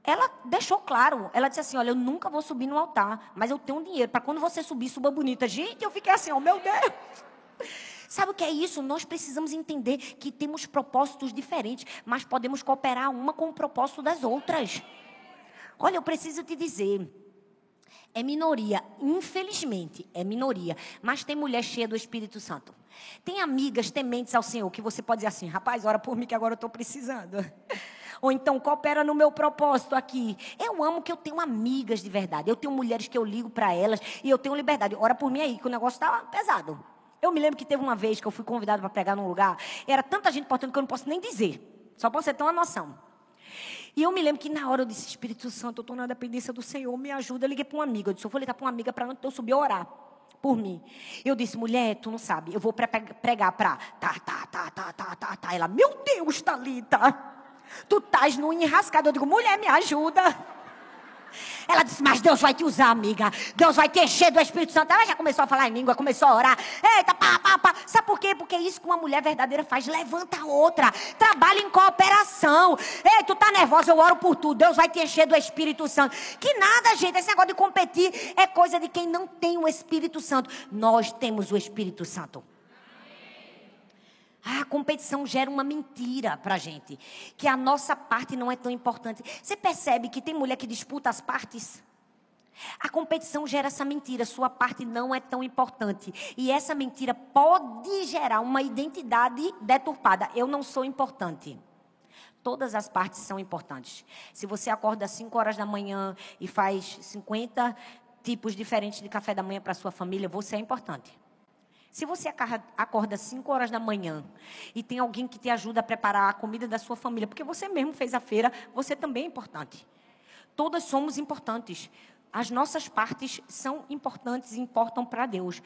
Ela deixou claro, ela disse assim: Olha, eu nunca vou subir no altar, mas eu tenho dinheiro para quando você subir, suba bonita. Gente, eu fiquei assim: Oh meu Deus! <laughs> Sabe o que é isso? Nós precisamos entender que temos propósitos diferentes, mas podemos cooperar uma com o propósito das outras. Olha, eu preciso te dizer. É minoria, infelizmente, é minoria. Mas tem mulher cheia do Espírito Santo. Tem amigas tementes ao Senhor que você pode dizer assim: rapaz, ora por mim que agora eu estou precisando. <laughs> Ou então coopera no meu propósito aqui. Eu amo que eu tenho amigas de verdade. Eu tenho mulheres que eu ligo para elas e eu tenho liberdade. Ora por mim aí, que o negócio está pesado. Eu me lembro que teve uma vez que eu fui convidado para pregar num lugar. Era tanta gente importante que eu não posso nem dizer. Só para você ter uma noção. E eu me lembro que na hora eu disse, Espírito Santo, eu estou na dependência do Senhor, me ajuda. Eu liguei para uma amiga. Eu disse, eu vou ligar para uma amiga para eu subir a orar por mim. Eu disse, mulher, tu não sabe, eu vou pregar para tá, tá, tá, tá, tá, tá, tá. Ela, meu Deus, Thalita, tu estás no enrascado. Eu digo, mulher, me ajuda. Ela disse, mas Deus vai te usar, amiga. Deus vai te encher do Espírito Santo. Ela já começou a falar em língua, começou a orar. Eita, pá, pá, pá. Sabe por quê? Porque isso que uma mulher verdadeira faz. Levanta a outra. Trabalha em cooperação. Ei, tu tá nervosa, eu oro por tu. Deus vai te encher do Espírito Santo. Que nada, gente. Esse negócio de competir é coisa de quem não tem o Espírito Santo. Nós temos o Espírito Santo. Ah, a competição gera uma mentira para gente. Que a nossa parte não é tão importante. Você percebe que tem mulher que disputa as partes? A competição gera essa mentira, sua parte não é tão importante. E essa mentira pode gerar uma identidade deturpada. Eu não sou importante. Todas as partes são importantes. Se você acorda às 5 horas da manhã e faz 50 tipos diferentes de café da manhã para sua família, você é importante. Se você acorda às 5 horas da manhã e tem alguém que te ajuda a preparar a comida da sua família, porque você mesmo fez a feira, você também é importante. Todas somos importantes. As nossas partes são importantes e importam para Deus.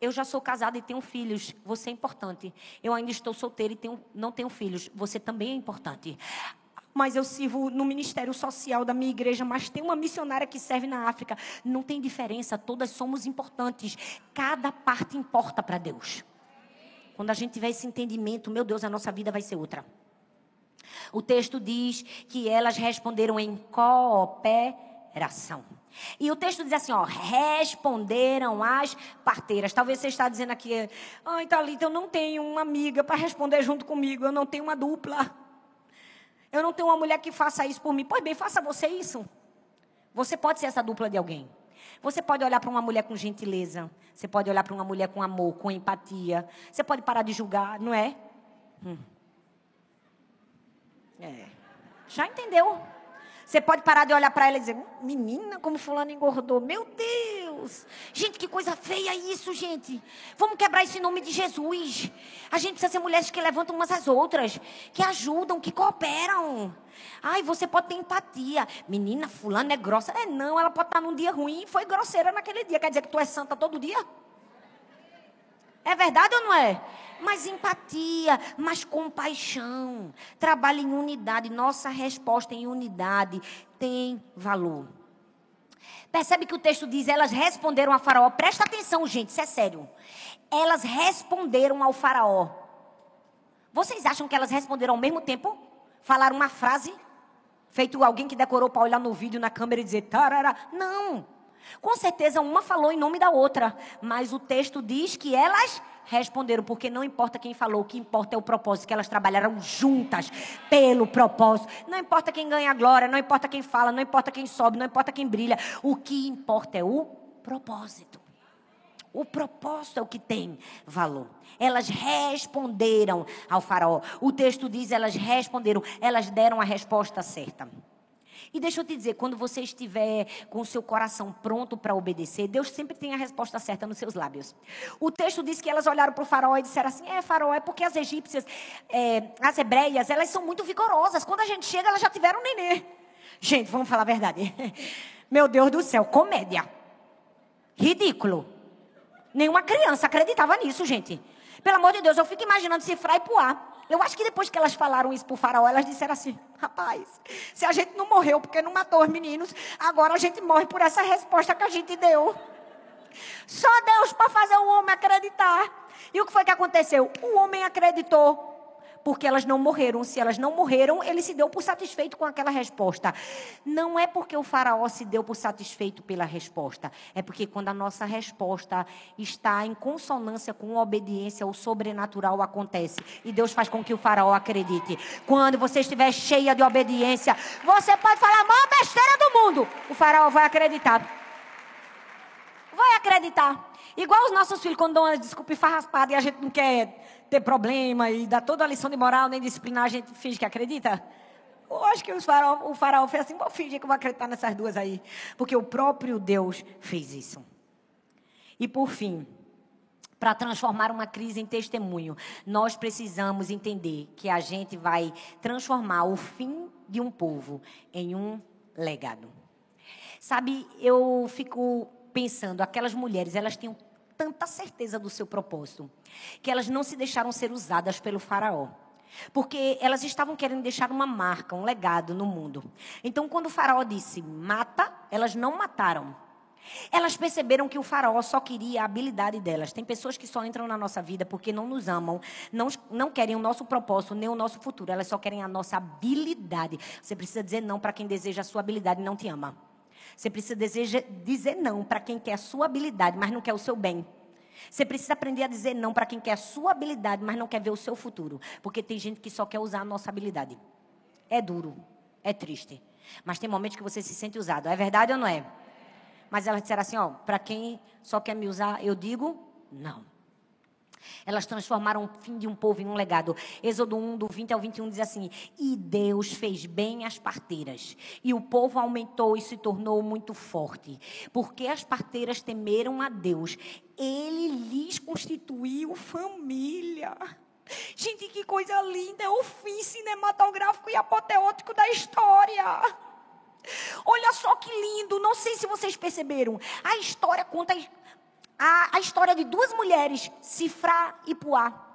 Eu já sou casada e tenho filhos, você é importante. Eu ainda estou solteira e tenho, não tenho filhos, você também é importante mas eu sirvo no ministério social da minha igreja, mas tem uma missionária que serve na África. Não tem diferença, todas somos importantes. Cada parte importa para Deus. Quando a gente tiver esse entendimento, meu Deus, a nossa vida vai ser outra. O texto diz que elas responderam em cooperação. E o texto diz assim, ó, responderam as parteiras. Talvez você está dizendo aqui, ai, Thalita, eu não tenho uma amiga para responder junto comigo, eu não tenho uma dupla. Eu não tenho uma mulher que faça isso por mim. Pois bem, faça você isso. Você pode ser essa dupla de alguém. Você pode olhar para uma mulher com gentileza. Você pode olhar para uma mulher com amor, com empatia. Você pode parar de julgar, não é? Hum. É. Já entendeu? Você pode parar de olhar para ela e dizer: Menina, como Fulano engordou. Meu Deus! Gente, que coisa feia isso, gente. Vamos quebrar esse nome de Jesus. A gente precisa ser mulheres que levantam umas às outras, que ajudam, que cooperam. Ai, você pode ter empatia. Menina, Fulano é grossa. É, não, ela pode estar num dia ruim e foi grosseira naquele dia. Quer dizer que tu é santa todo dia? É verdade ou não é? Mais empatia, mais compaixão. Trabalhe em unidade. Nossa resposta em unidade tem valor. Percebe que o texto diz: elas responderam a Faraó. Presta atenção, gente, isso é sério. Elas responderam ao Faraó. Vocês acham que elas responderam ao mesmo tempo? Falaram uma frase? Feito alguém que decorou para olhar no vídeo na câmera e dizer tarará. Não. Com certeza uma falou em nome da outra, mas o texto diz que elas responderam, porque não importa quem falou, o que importa é o propósito, que elas trabalharam juntas pelo propósito. Não importa quem ganha glória, não importa quem fala, não importa quem sobe, não importa quem brilha. O que importa é o propósito. O propósito é o que tem valor. Elas responderam ao faraó. O texto diz: elas responderam, elas deram a resposta certa. E deixa eu te dizer, quando você estiver com o seu coração pronto para obedecer, Deus sempre tem a resposta certa nos seus lábios. O texto diz que elas olharam para o faraó e disseram assim: é, faraó, é porque as egípcias, é, as hebreias, elas são muito vigorosas. Quando a gente chega, elas já tiveram nenê. Gente, vamos falar a verdade. <laughs> Meu Deus do céu, comédia. Ridículo. Nenhuma criança acreditava nisso, gente. Pelo amor de Deus, eu fico imaginando se Frai Puá eu acho que depois que elas falaram isso para o faraó, elas disseram assim: rapaz, se a gente não morreu porque não matou os meninos, agora a gente morre por essa resposta que a gente deu. Só Deus para fazer o homem acreditar. E o que foi que aconteceu? O homem acreditou. Porque elas não morreram. Se elas não morreram, ele se deu por satisfeito com aquela resposta. Não é porque o faraó se deu por satisfeito pela resposta, é porque quando a nossa resposta está em consonância com a obediência, o sobrenatural acontece. E Deus faz com que o faraó acredite. Quando você estiver cheia de obediência, você pode falar a maior besteira do mundo. O faraó vai acreditar. Acreditar. Igual os nossos filhos, quando dão uma desculpa farraspada e a gente não quer ter problema e dar toda a lição de moral, nem disciplinar, a gente finge que acredita. Eu acho que farol, o faraó fez assim, vou fingir que vou acreditar nessas duas aí. Porque o próprio Deus fez isso. E por fim, para transformar uma crise em testemunho, nós precisamos entender que a gente vai transformar o fim de um povo em um legado. Sabe, eu fico pensando, aquelas mulheres, elas tinham tanta certeza do seu propósito, que elas não se deixaram ser usadas pelo faraó. Porque elas estavam querendo deixar uma marca, um legado no mundo. Então, quando o faraó disse mata, elas não mataram. Elas perceberam que o faraó só queria a habilidade delas. Tem pessoas que só entram na nossa vida porque não nos amam, não, não querem o nosso propósito, nem o nosso futuro. Elas só querem a nossa habilidade. Você precisa dizer não para quem deseja a sua habilidade e não te ama. Você precisa deseja, dizer não para quem quer a sua habilidade, mas não quer o seu bem. Você precisa aprender a dizer não para quem quer a sua habilidade, mas não quer ver o seu futuro. Porque tem gente que só quer usar a nossa habilidade. É duro, é triste. Mas tem momentos que você se sente usado. É verdade ou não é? Mas elas disseram assim: ó, para quem só quer me usar, eu digo não. Elas transformaram o fim de um povo em um legado. Êxodo 1, do 20 ao 21, diz assim: E Deus fez bem as parteiras, e o povo aumentou e se tornou muito forte. Porque as parteiras temeram a Deus, ele lhes constituiu família. Gente, que coisa linda! É o fim cinematográfico e apoteótico da história. Olha só que lindo, não sei se vocês perceberam. A história conta a, a história de duas mulheres, Cifrá e Puá.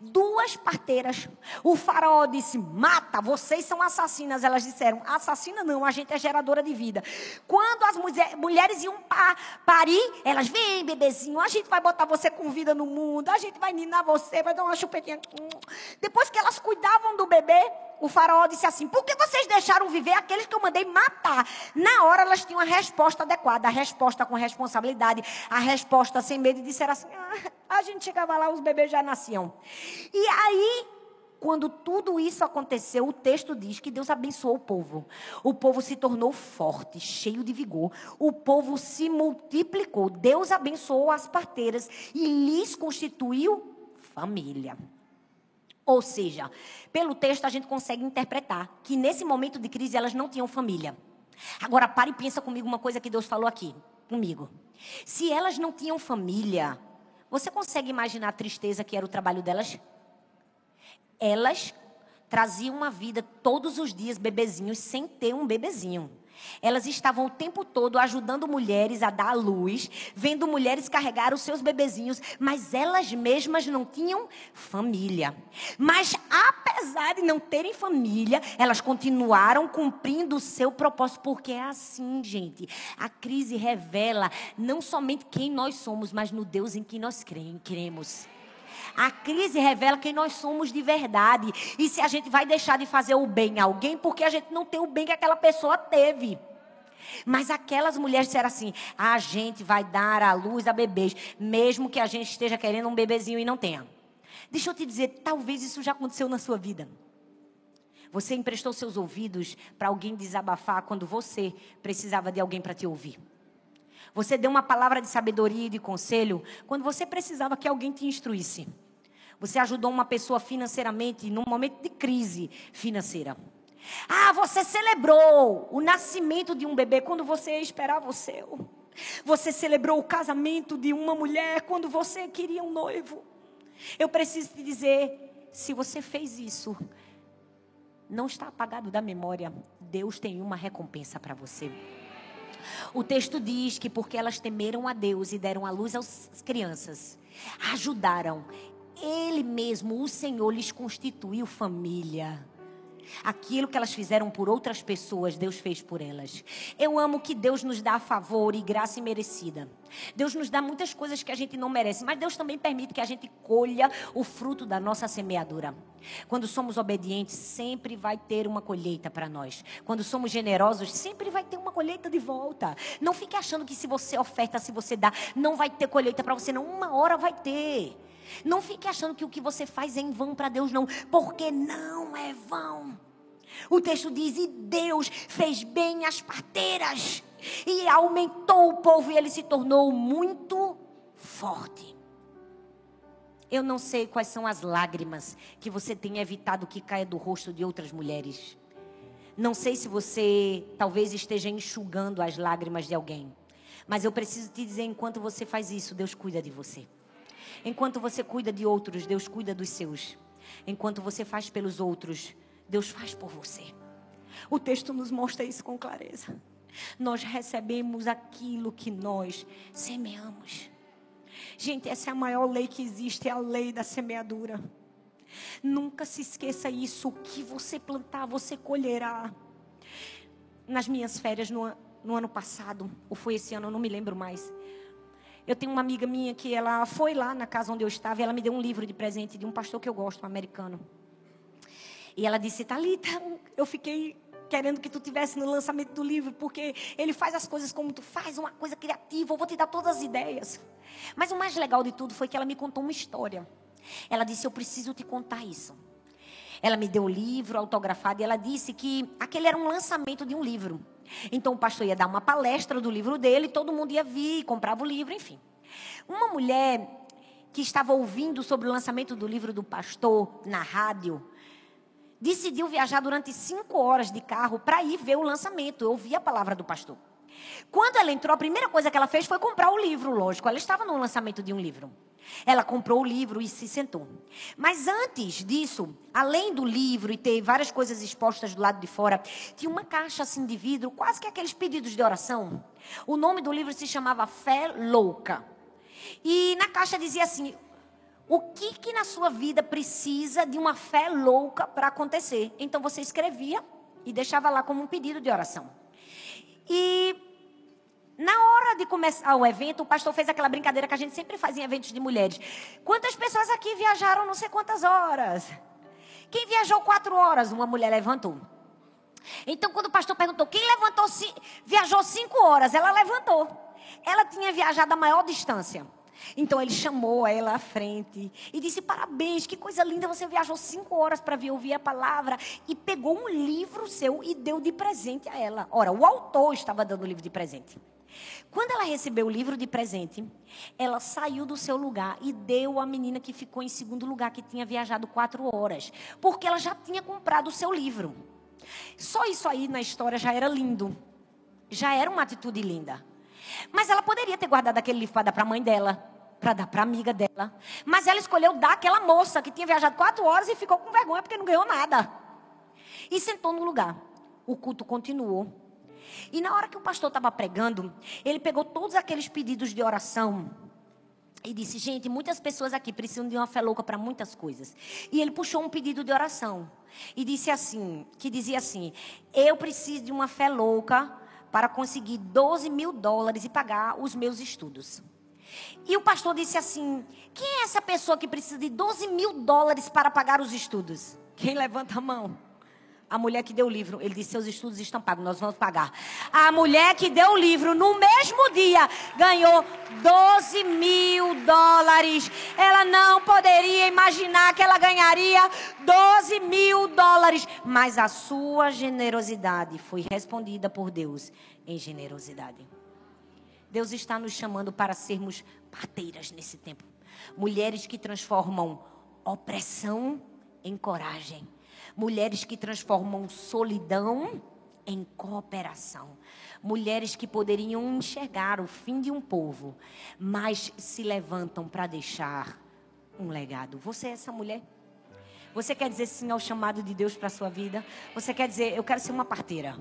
Duas parteiras. O faraó disse: Mata, vocês são assassinas. Elas disseram: Assassina não, a gente é geradora de vida. Quando as mulher, mulheres iam parir, elas: Vem, bebezinho, a gente vai botar você com vida no mundo, a gente vai ninar você, vai dar uma chupetinha. Depois que elas cuidavam do bebê, o faraó disse assim: Por que vocês deixaram viver aqueles que eu mandei matar? Na hora elas tinham a resposta adequada, a resposta com responsabilidade, a resposta sem medo, e disseram assim: ah, A gente chegava lá, os bebês já nasciam. E aí, quando tudo isso aconteceu, o texto diz que Deus abençoou o povo. O povo se tornou forte, cheio de vigor. O povo se multiplicou. Deus abençoou as parteiras e lhes constituiu família. Ou seja, pelo texto a gente consegue interpretar que nesse momento de crise elas não tinham família. Agora pare e pensa comigo uma coisa que Deus falou aqui comigo. Se elas não tinham família, você consegue imaginar a tristeza que era o trabalho delas? Elas traziam uma vida todos os dias bebezinhos sem ter um bebezinho. Elas estavam o tempo todo ajudando mulheres a dar à luz, vendo mulheres carregar os seus bebezinhos, mas elas mesmas não tinham família. Mas apesar de não terem família, elas continuaram cumprindo o seu propósito, porque é assim, gente. A crise revela não somente quem nós somos, mas no Deus em que nós cremos. A crise revela quem nós somos de verdade. E se a gente vai deixar de fazer o bem a alguém porque a gente não tem o bem que aquela pessoa teve. Mas aquelas mulheres disseram assim: a gente vai dar à luz a bebês, mesmo que a gente esteja querendo um bebezinho e não tenha. Deixa eu te dizer, talvez isso já aconteceu na sua vida. Você emprestou seus ouvidos para alguém desabafar quando você precisava de alguém para te ouvir. Você deu uma palavra de sabedoria e de conselho quando você precisava que alguém te instruísse. Você ajudou uma pessoa financeiramente num momento de crise financeira. Ah, você celebrou o nascimento de um bebê quando você esperava o seu. Você celebrou o casamento de uma mulher quando você queria um noivo. Eu preciso te dizer, se você fez isso, não está apagado da memória. Deus tem uma recompensa para você. O texto diz que porque elas temeram a Deus e deram a luz às crianças, ajudaram, Ele mesmo, o Senhor, lhes constituiu família. Aquilo que elas fizeram por outras pessoas, Deus fez por elas. Eu amo que Deus nos dá favor e graça imerecida. Deus nos dá muitas coisas que a gente não merece, mas Deus também permite que a gente colha o fruto da nossa semeadura. Quando somos obedientes, sempre vai ter uma colheita para nós. Quando somos generosos, sempre vai ter uma colheita de volta. Não fique achando que se você oferta, se você dá, não vai ter colheita para você, não. Uma hora vai ter. Não fique achando que o que você faz é em vão para Deus, não, porque não é vão. O texto diz: E Deus fez bem as parteiras, e aumentou o povo, e ele se tornou muito forte. Eu não sei quais são as lágrimas que você tem evitado que caia do rosto de outras mulheres. Não sei se você talvez esteja enxugando as lágrimas de alguém. Mas eu preciso te dizer: enquanto você faz isso, Deus cuida de você. Enquanto você cuida de outros, Deus cuida dos seus. Enquanto você faz pelos outros, Deus faz por você. O texto nos mostra isso com clareza. Nós recebemos aquilo que nós semeamos. Gente, essa é a maior lei que existe, é a lei da semeadura. Nunca se esqueça isso. O que você plantar, você colherá. Nas minhas férias no, no ano passado, ou foi esse ano, eu não me lembro mais. Eu tenho uma amiga minha que ela foi lá na casa onde eu estava e ela me deu um livro de presente de um pastor que eu gosto, um americano. E ela disse: Talita, eu fiquei querendo que tu tivesse no lançamento do livro, porque ele faz as coisas como tu faz, uma coisa criativa, eu vou te dar todas as ideias. Mas o mais legal de tudo foi que ela me contou uma história. Ela disse: Eu preciso te contar isso. Ela me deu o livro autografado e ela disse que aquele era um lançamento de um livro. Então o pastor ia dar uma palestra do livro dele, todo mundo ia vir, comprava o livro, enfim. Uma mulher que estava ouvindo sobre o lançamento do livro do pastor na rádio, decidiu viajar durante cinco horas de carro para ir ver o lançamento, ouvir a palavra do pastor. Quando ela entrou, a primeira coisa que ela fez foi comprar o livro, lógico. Ela estava no lançamento de um livro. Ela comprou o livro e se sentou. Mas antes disso, além do livro e ter várias coisas expostas do lado de fora, tinha uma caixa assim de vidro, quase que aqueles pedidos de oração. O nome do livro se chamava Fé Louca. E na caixa dizia assim: o que que na sua vida precisa de uma fé louca para acontecer? Então você escrevia e deixava lá como um pedido de oração. E na hora de começar o evento, o pastor fez aquela brincadeira que a gente sempre faz em eventos de mulheres. Quantas pessoas aqui viajaram não sei quantas horas? Quem viajou quatro horas? Uma mulher levantou. Então, quando o pastor perguntou quem levantou, viajou cinco horas, ela levantou. Ela tinha viajado a maior distância. Então ele chamou ela à frente e disse: Parabéns, que coisa linda, você viajou cinco horas para vir ouvir a palavra. E pegou um livro seu e deu de presente a ela. Ora, o autor estava dando o livro de presente. Quando ela recebeu o livro de presente, ela saiu do seu lugar e deu à menina que ficou em segundo lugar, que tinha viajado quatro horas, porque ela já tinha comprado o seu livro. Só isso aí na história já era lindo, já era uma atitude linda. Mas ela poderia ter guardado aquele livro para dar para a mãe dela, para dar para a amiga dela. Mas ela escolheu dar àquela moça que tinha viajado quatro horas e ficou com vergonha porque não ganhou nada. E sentou no lugar. O culto continuou. E na hora que o pastor estava pregando, ele pegou todos aqueles pedidos de oração e disse: Gente, muitas pessoas aqui precisam de uma fé louca para muitas coisas. E ele puxou um pedido de oração e disse assim: Que dizia assim: Eu preciso de uma fé louca para conseguir 12 mil dólares e pagar os meus estudos. E o pastor disse assim: Quem é essa pessoa que precisa de 12 mil dólares para pagar os estudos? Quem levanta a mão? A mulher que deu o livro, ele disse: seus estudos estão pagos, nós vamos pagar. A mulher que deu o livro, no mesmo dia, ganhou 12 mil dólares. Ela não poderia imaginar que ela ganharia 12 mil dólares. Mas a sua generosidade foi respondida por Deus em generosidade. Deus está nos chamando para sermos parteiras nesse tempo. Mulheres que transformam opressão em coragem Mulheres que transformam solidão em cooperação. Mulheres que poderiam enxergar o fim de um povo, mas se levantam para deixar um legado. Você é essa mulher? Você quer dizer sim ao chamado de Deus para a sua vida? Você quer dizer, eu quero ser uma parteira.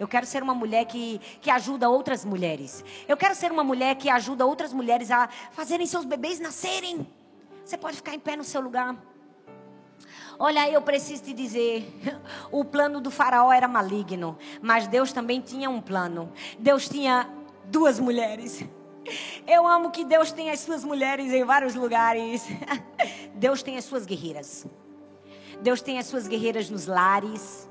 Eu quero ser uma mulher que, que ajuda outras mulheres. Eu quero ser uma mulher que ajuda outras mulheres a fazerem seus bebês nascerem. Você pode ficar em pé no seu lugar. Olha, eu preciso te dizer, o plano do faraó era maligno, mas Deus também tinha um plano. Deus tinha duas mulheres. Eu amo que Deus tem as suas mulheres em vários lugares. <laughs> Deus tem as suas guerreiras. Deus tem as suas guerreiras nos lares.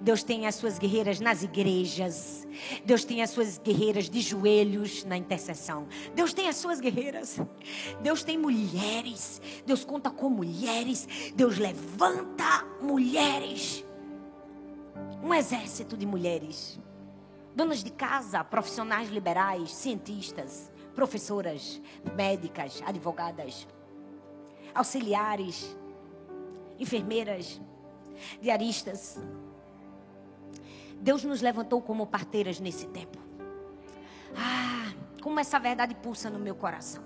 Deus tem as suas guerreiras nas igrejas. Deus tem as suas guerreiras de joelhos na intercessão. Deus tem as suas guerreiras. Deus tem mulheres. Deus conta com mulheres. Deus levanta mulheres. Um exército de mulheres. Donas de casa, profissionais liberais, cientistas, professoras, médicas, advogadas, auxiliares, enfermeiras, diaristas, Deus nos levantou como parteiras nesse tempo. Ah, como essa verdade pulsa no meu coração.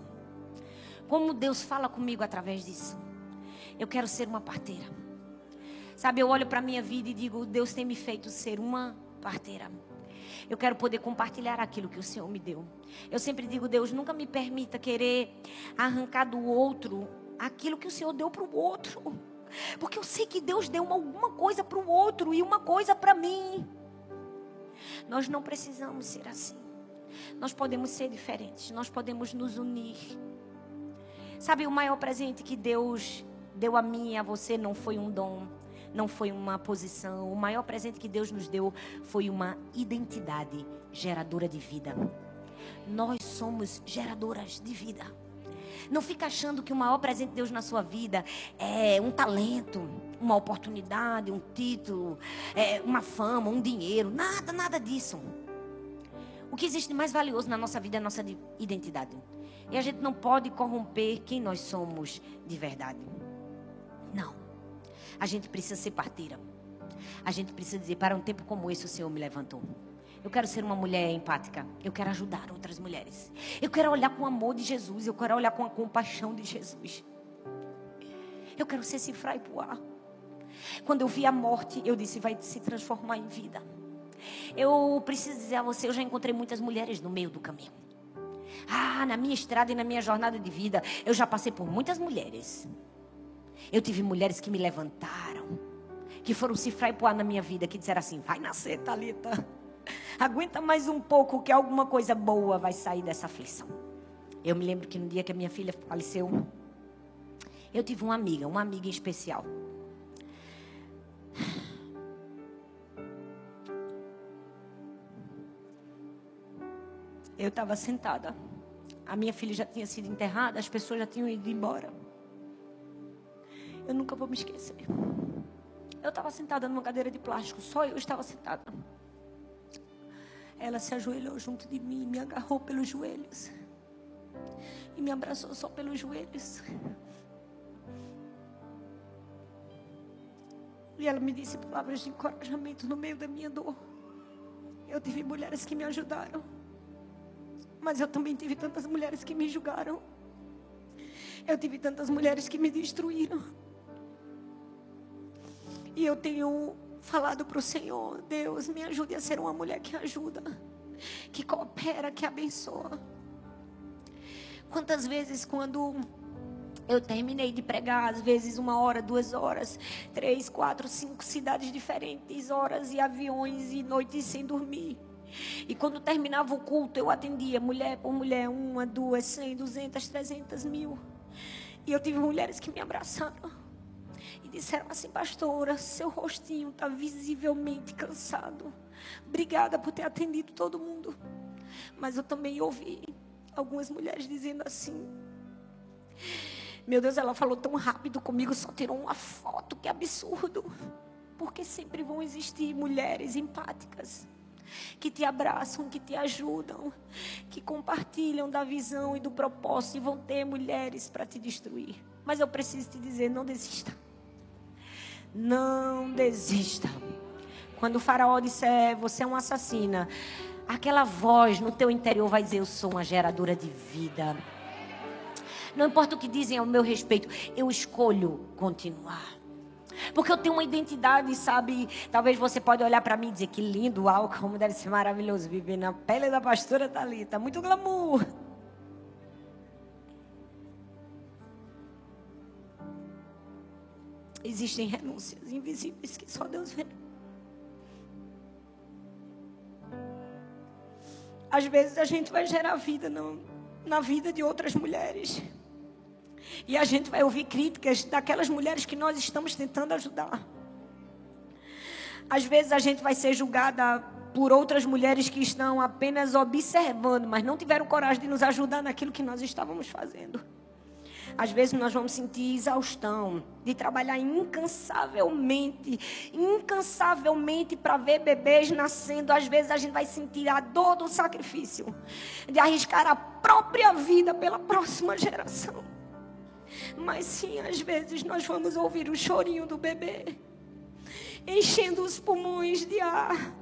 Como Deus fala comigo através disso. Eu quero ser uma parteira. Sabe, eu olho para a minha vida e digo: Deus tem me feito ser uma parteira. Eu quero poder compartilhar aquilo que o Senhor me deu. Eu sempre digo: Deus, nunca me permita querer arrancar do outro aquilo que o Senhor deu para o outro. Porque eu sei que Deus deu alguma coisa para o outro e uma coisa para mim. Nós não precisamos ser assim. Nós podemos ser diferentes, nós podemos nos unir. Sabe, o maior presente que Deus deu a mim e a você não foi um dom, não foi uma posição. O maior presente que Deus nos deu foi uma identidade geradora de vida. Nós somos geradoras de vida. Não fica achando que o maior presente de Deus na sua vida é um talento, uma oportunidade, um título, é uma fama, um dinheiro. Nada, nada disso. O que existe de mais valioso na nossa vida é a nossa identidade. E a gente não pode corromper quem nós somos de verdade. Não. A gente precisa ser parteira. A gente precisa dizer: para um tempo como esse, o Senhor me levantou. Eu quero ser uma mulher empática. Eu quero ajudar outras mulheres. Eu quero olhar com o amor de Jesus. Eu quero olhar com a compaixão de Jesus. Eu quero ser cifrar e poar. Quando eu vi a morte, eu disse: vai se transformar em vida. Eu preciso dizer a você: eu já encontrei muitas mulheres no meio do caminho. Ah, na minha estrada e na minha jornada de vida, eu já passei por muitas mulheres. Eu tive mulheres que me levantaram, que foram cifrar e poar na minha vida, que disseram assim: vai nascer, Talita. Aguenta mais um pouco que alguma coisa boa vai sair dessa aflição. Eu me lembro que no dia que a minha filha faleceu, eu tive uma amiga, uma amiga especial. Eu estava sentada. A minha filha já tinha sido enterrada, as pessoas já tinham ido embora. Eu nunca vou me esquecer. Eu estava sentada numa cadeira de plástico, só eu estava sentada. Ela se ajoelhou junto de mim, me agarrou pelos joelhos e me abraçou só pelos joelhos. E ela me disse palavras de encorajamento no meio da minha dor. Eu tive mulheres que me ajudaram, mas eu também tive tantas mulheres que me julgaram. Eu tive tantas mulheres que me destruíram. E eu tenho falado para o Senhor: Deus, me ajude a ser uma mulher que ajuda, que coopera, que abençoa. Quantas vezes, quando eu terminei de pregar, às vezes uma hora, duas horas, três, quatro, cinco cidades diferentes, horas e aviões e noites sem dormir. E quando terminava o culto, eu atendia mulher por mulher, uma, duas, cem, duzentas, trezentas mil. E eu tive mulheres que me abraçaram e disseram assim, pastora, seu rostinho está visivelmente cansado. Obrigada por ter atendido todo mundo. Mas eu também ouvi algumas mulheres dizendo assim: Meu Deus, ela falou tão rápido comigo, só tirou uma foto, que absurdo. Porque sempre vão existir mulheres empáticas que te abraçam, que te ajudam, que compartilham da visão e do propósito e vão ter mulheres para te destruir. Mas eu preciso te dizer, não desista. Não desista. Quando o faraó disser, você é uma assassina, aquela voz no teu interior vai dizer, eu sou uma geradora de vida. Não importa o que dizem ao meu respeito, eu escolho continuar. Porque eu tenho uma identidade, sabe? Talvez você pode olhar para mim e dizer que lindo, uau, como deve ser maravilhoso viver na pele da pastora Talita, muito glamour. Existem renúncias invisíveis que só Deus vê. Às vezes a gente vai gerar vida na vida de outras mulheres. E a gente vai ouvir críticas daquelas mulheres que nós estamos tentando ajudar. Às vezes a gente vai ser julgada por outras mulheres que estão apenas observando, mas não tiveram coragem de nos ajudar naquilo que nós estávamos fazendo. Às vezes nós vamos sentir exaustão de trabalhar incansavelmente, incansavelmente para ver bebês nascendo. Às vezes a gente vai sentir a dor do sacrifício, de arriscar a própria vida pela próxima geração. Mas sim, às vezes nós vamos ouvir o chorinho do bebê, enchendo os pulmões de ar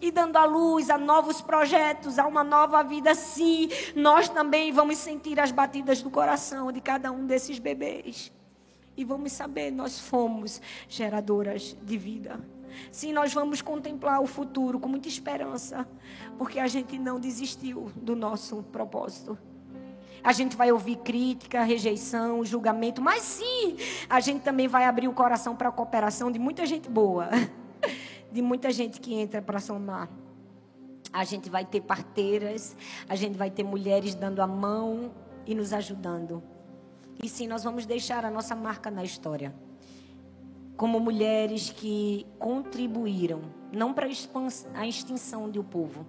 e dando a luz a novos projetos, a uma nova vida, sim, nós também vamos sentir as batidas do coração de cada um desses bebês. E vamos saber, nós fomos geradoras de vida. Sim, nós vamos contemplar o futuro com muita esperança, porque a gente não desistiu do nosso propósito. A gente vai ouvir crítica, rejeição, julgamento, mas sim, a gente também vai abrir o coração para a cooperação de muita gente boa. De muita gente que entra para somar. A gente vai ter parteiras, a gente vai ter mulheres dando a mão e nos ajudando. E sim, nós vamos deixar a nossa marca na história. Como mulheres que contribuíram, não para a extinção do povo,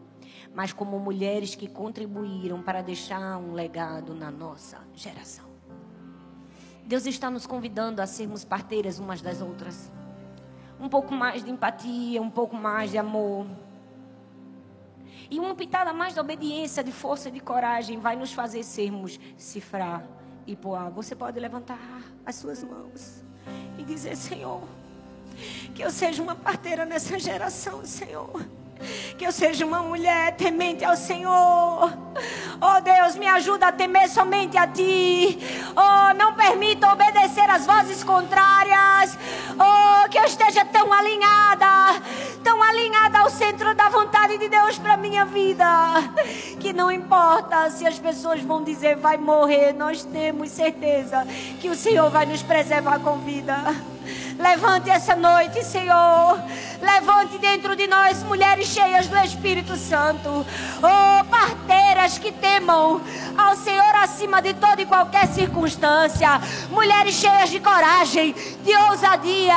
mas como mulheres que contribuíram para deixar um legado na nossa geração. Deus está nos convidando a sermos parteiras umas das outras um pouco mais de empatia, um pouco mais de amor. E uma pitada mais de obediência, de força e de coragem vai nos fazer sermos cifrar e poar. Você pode levantar as suas mãos e dizer: Senhor, que eu seja uma parteira nessa geração, Senhor. Que eu seja uma mulher temente ao Senhor. Oh Deus, me ajuda a temer somente a Ti. Oh, não permita obedecer às vozes contrárias. Oh, que eu esteja tão alinhada, tão alinhada ao centro da vontade de Deus para minha vida, que não importa se as pessoas vão dizer vai morrer, nós temos certeza que o Senhor vai nos preservar com vida. Levante essa noite, Senhor. Levante dentro de nós mulheres cheias do Espírito Santo. Oh, parteiras que temam ao Senhor acima de toda e qualquer circunstância. Mulheres cheias de coragem, de ousadia,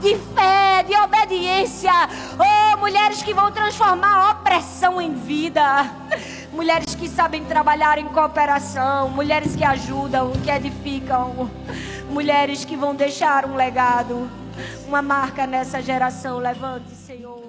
de fé, de obediência. Oh, mulheres que vão transformar a opressão em vida. Mulheres que sabem trabalhar em cooperação, mulheres que ajudam, que edificam, mulheres que vão deixar um legado, uma marca nessa geração. Levante, Senhor.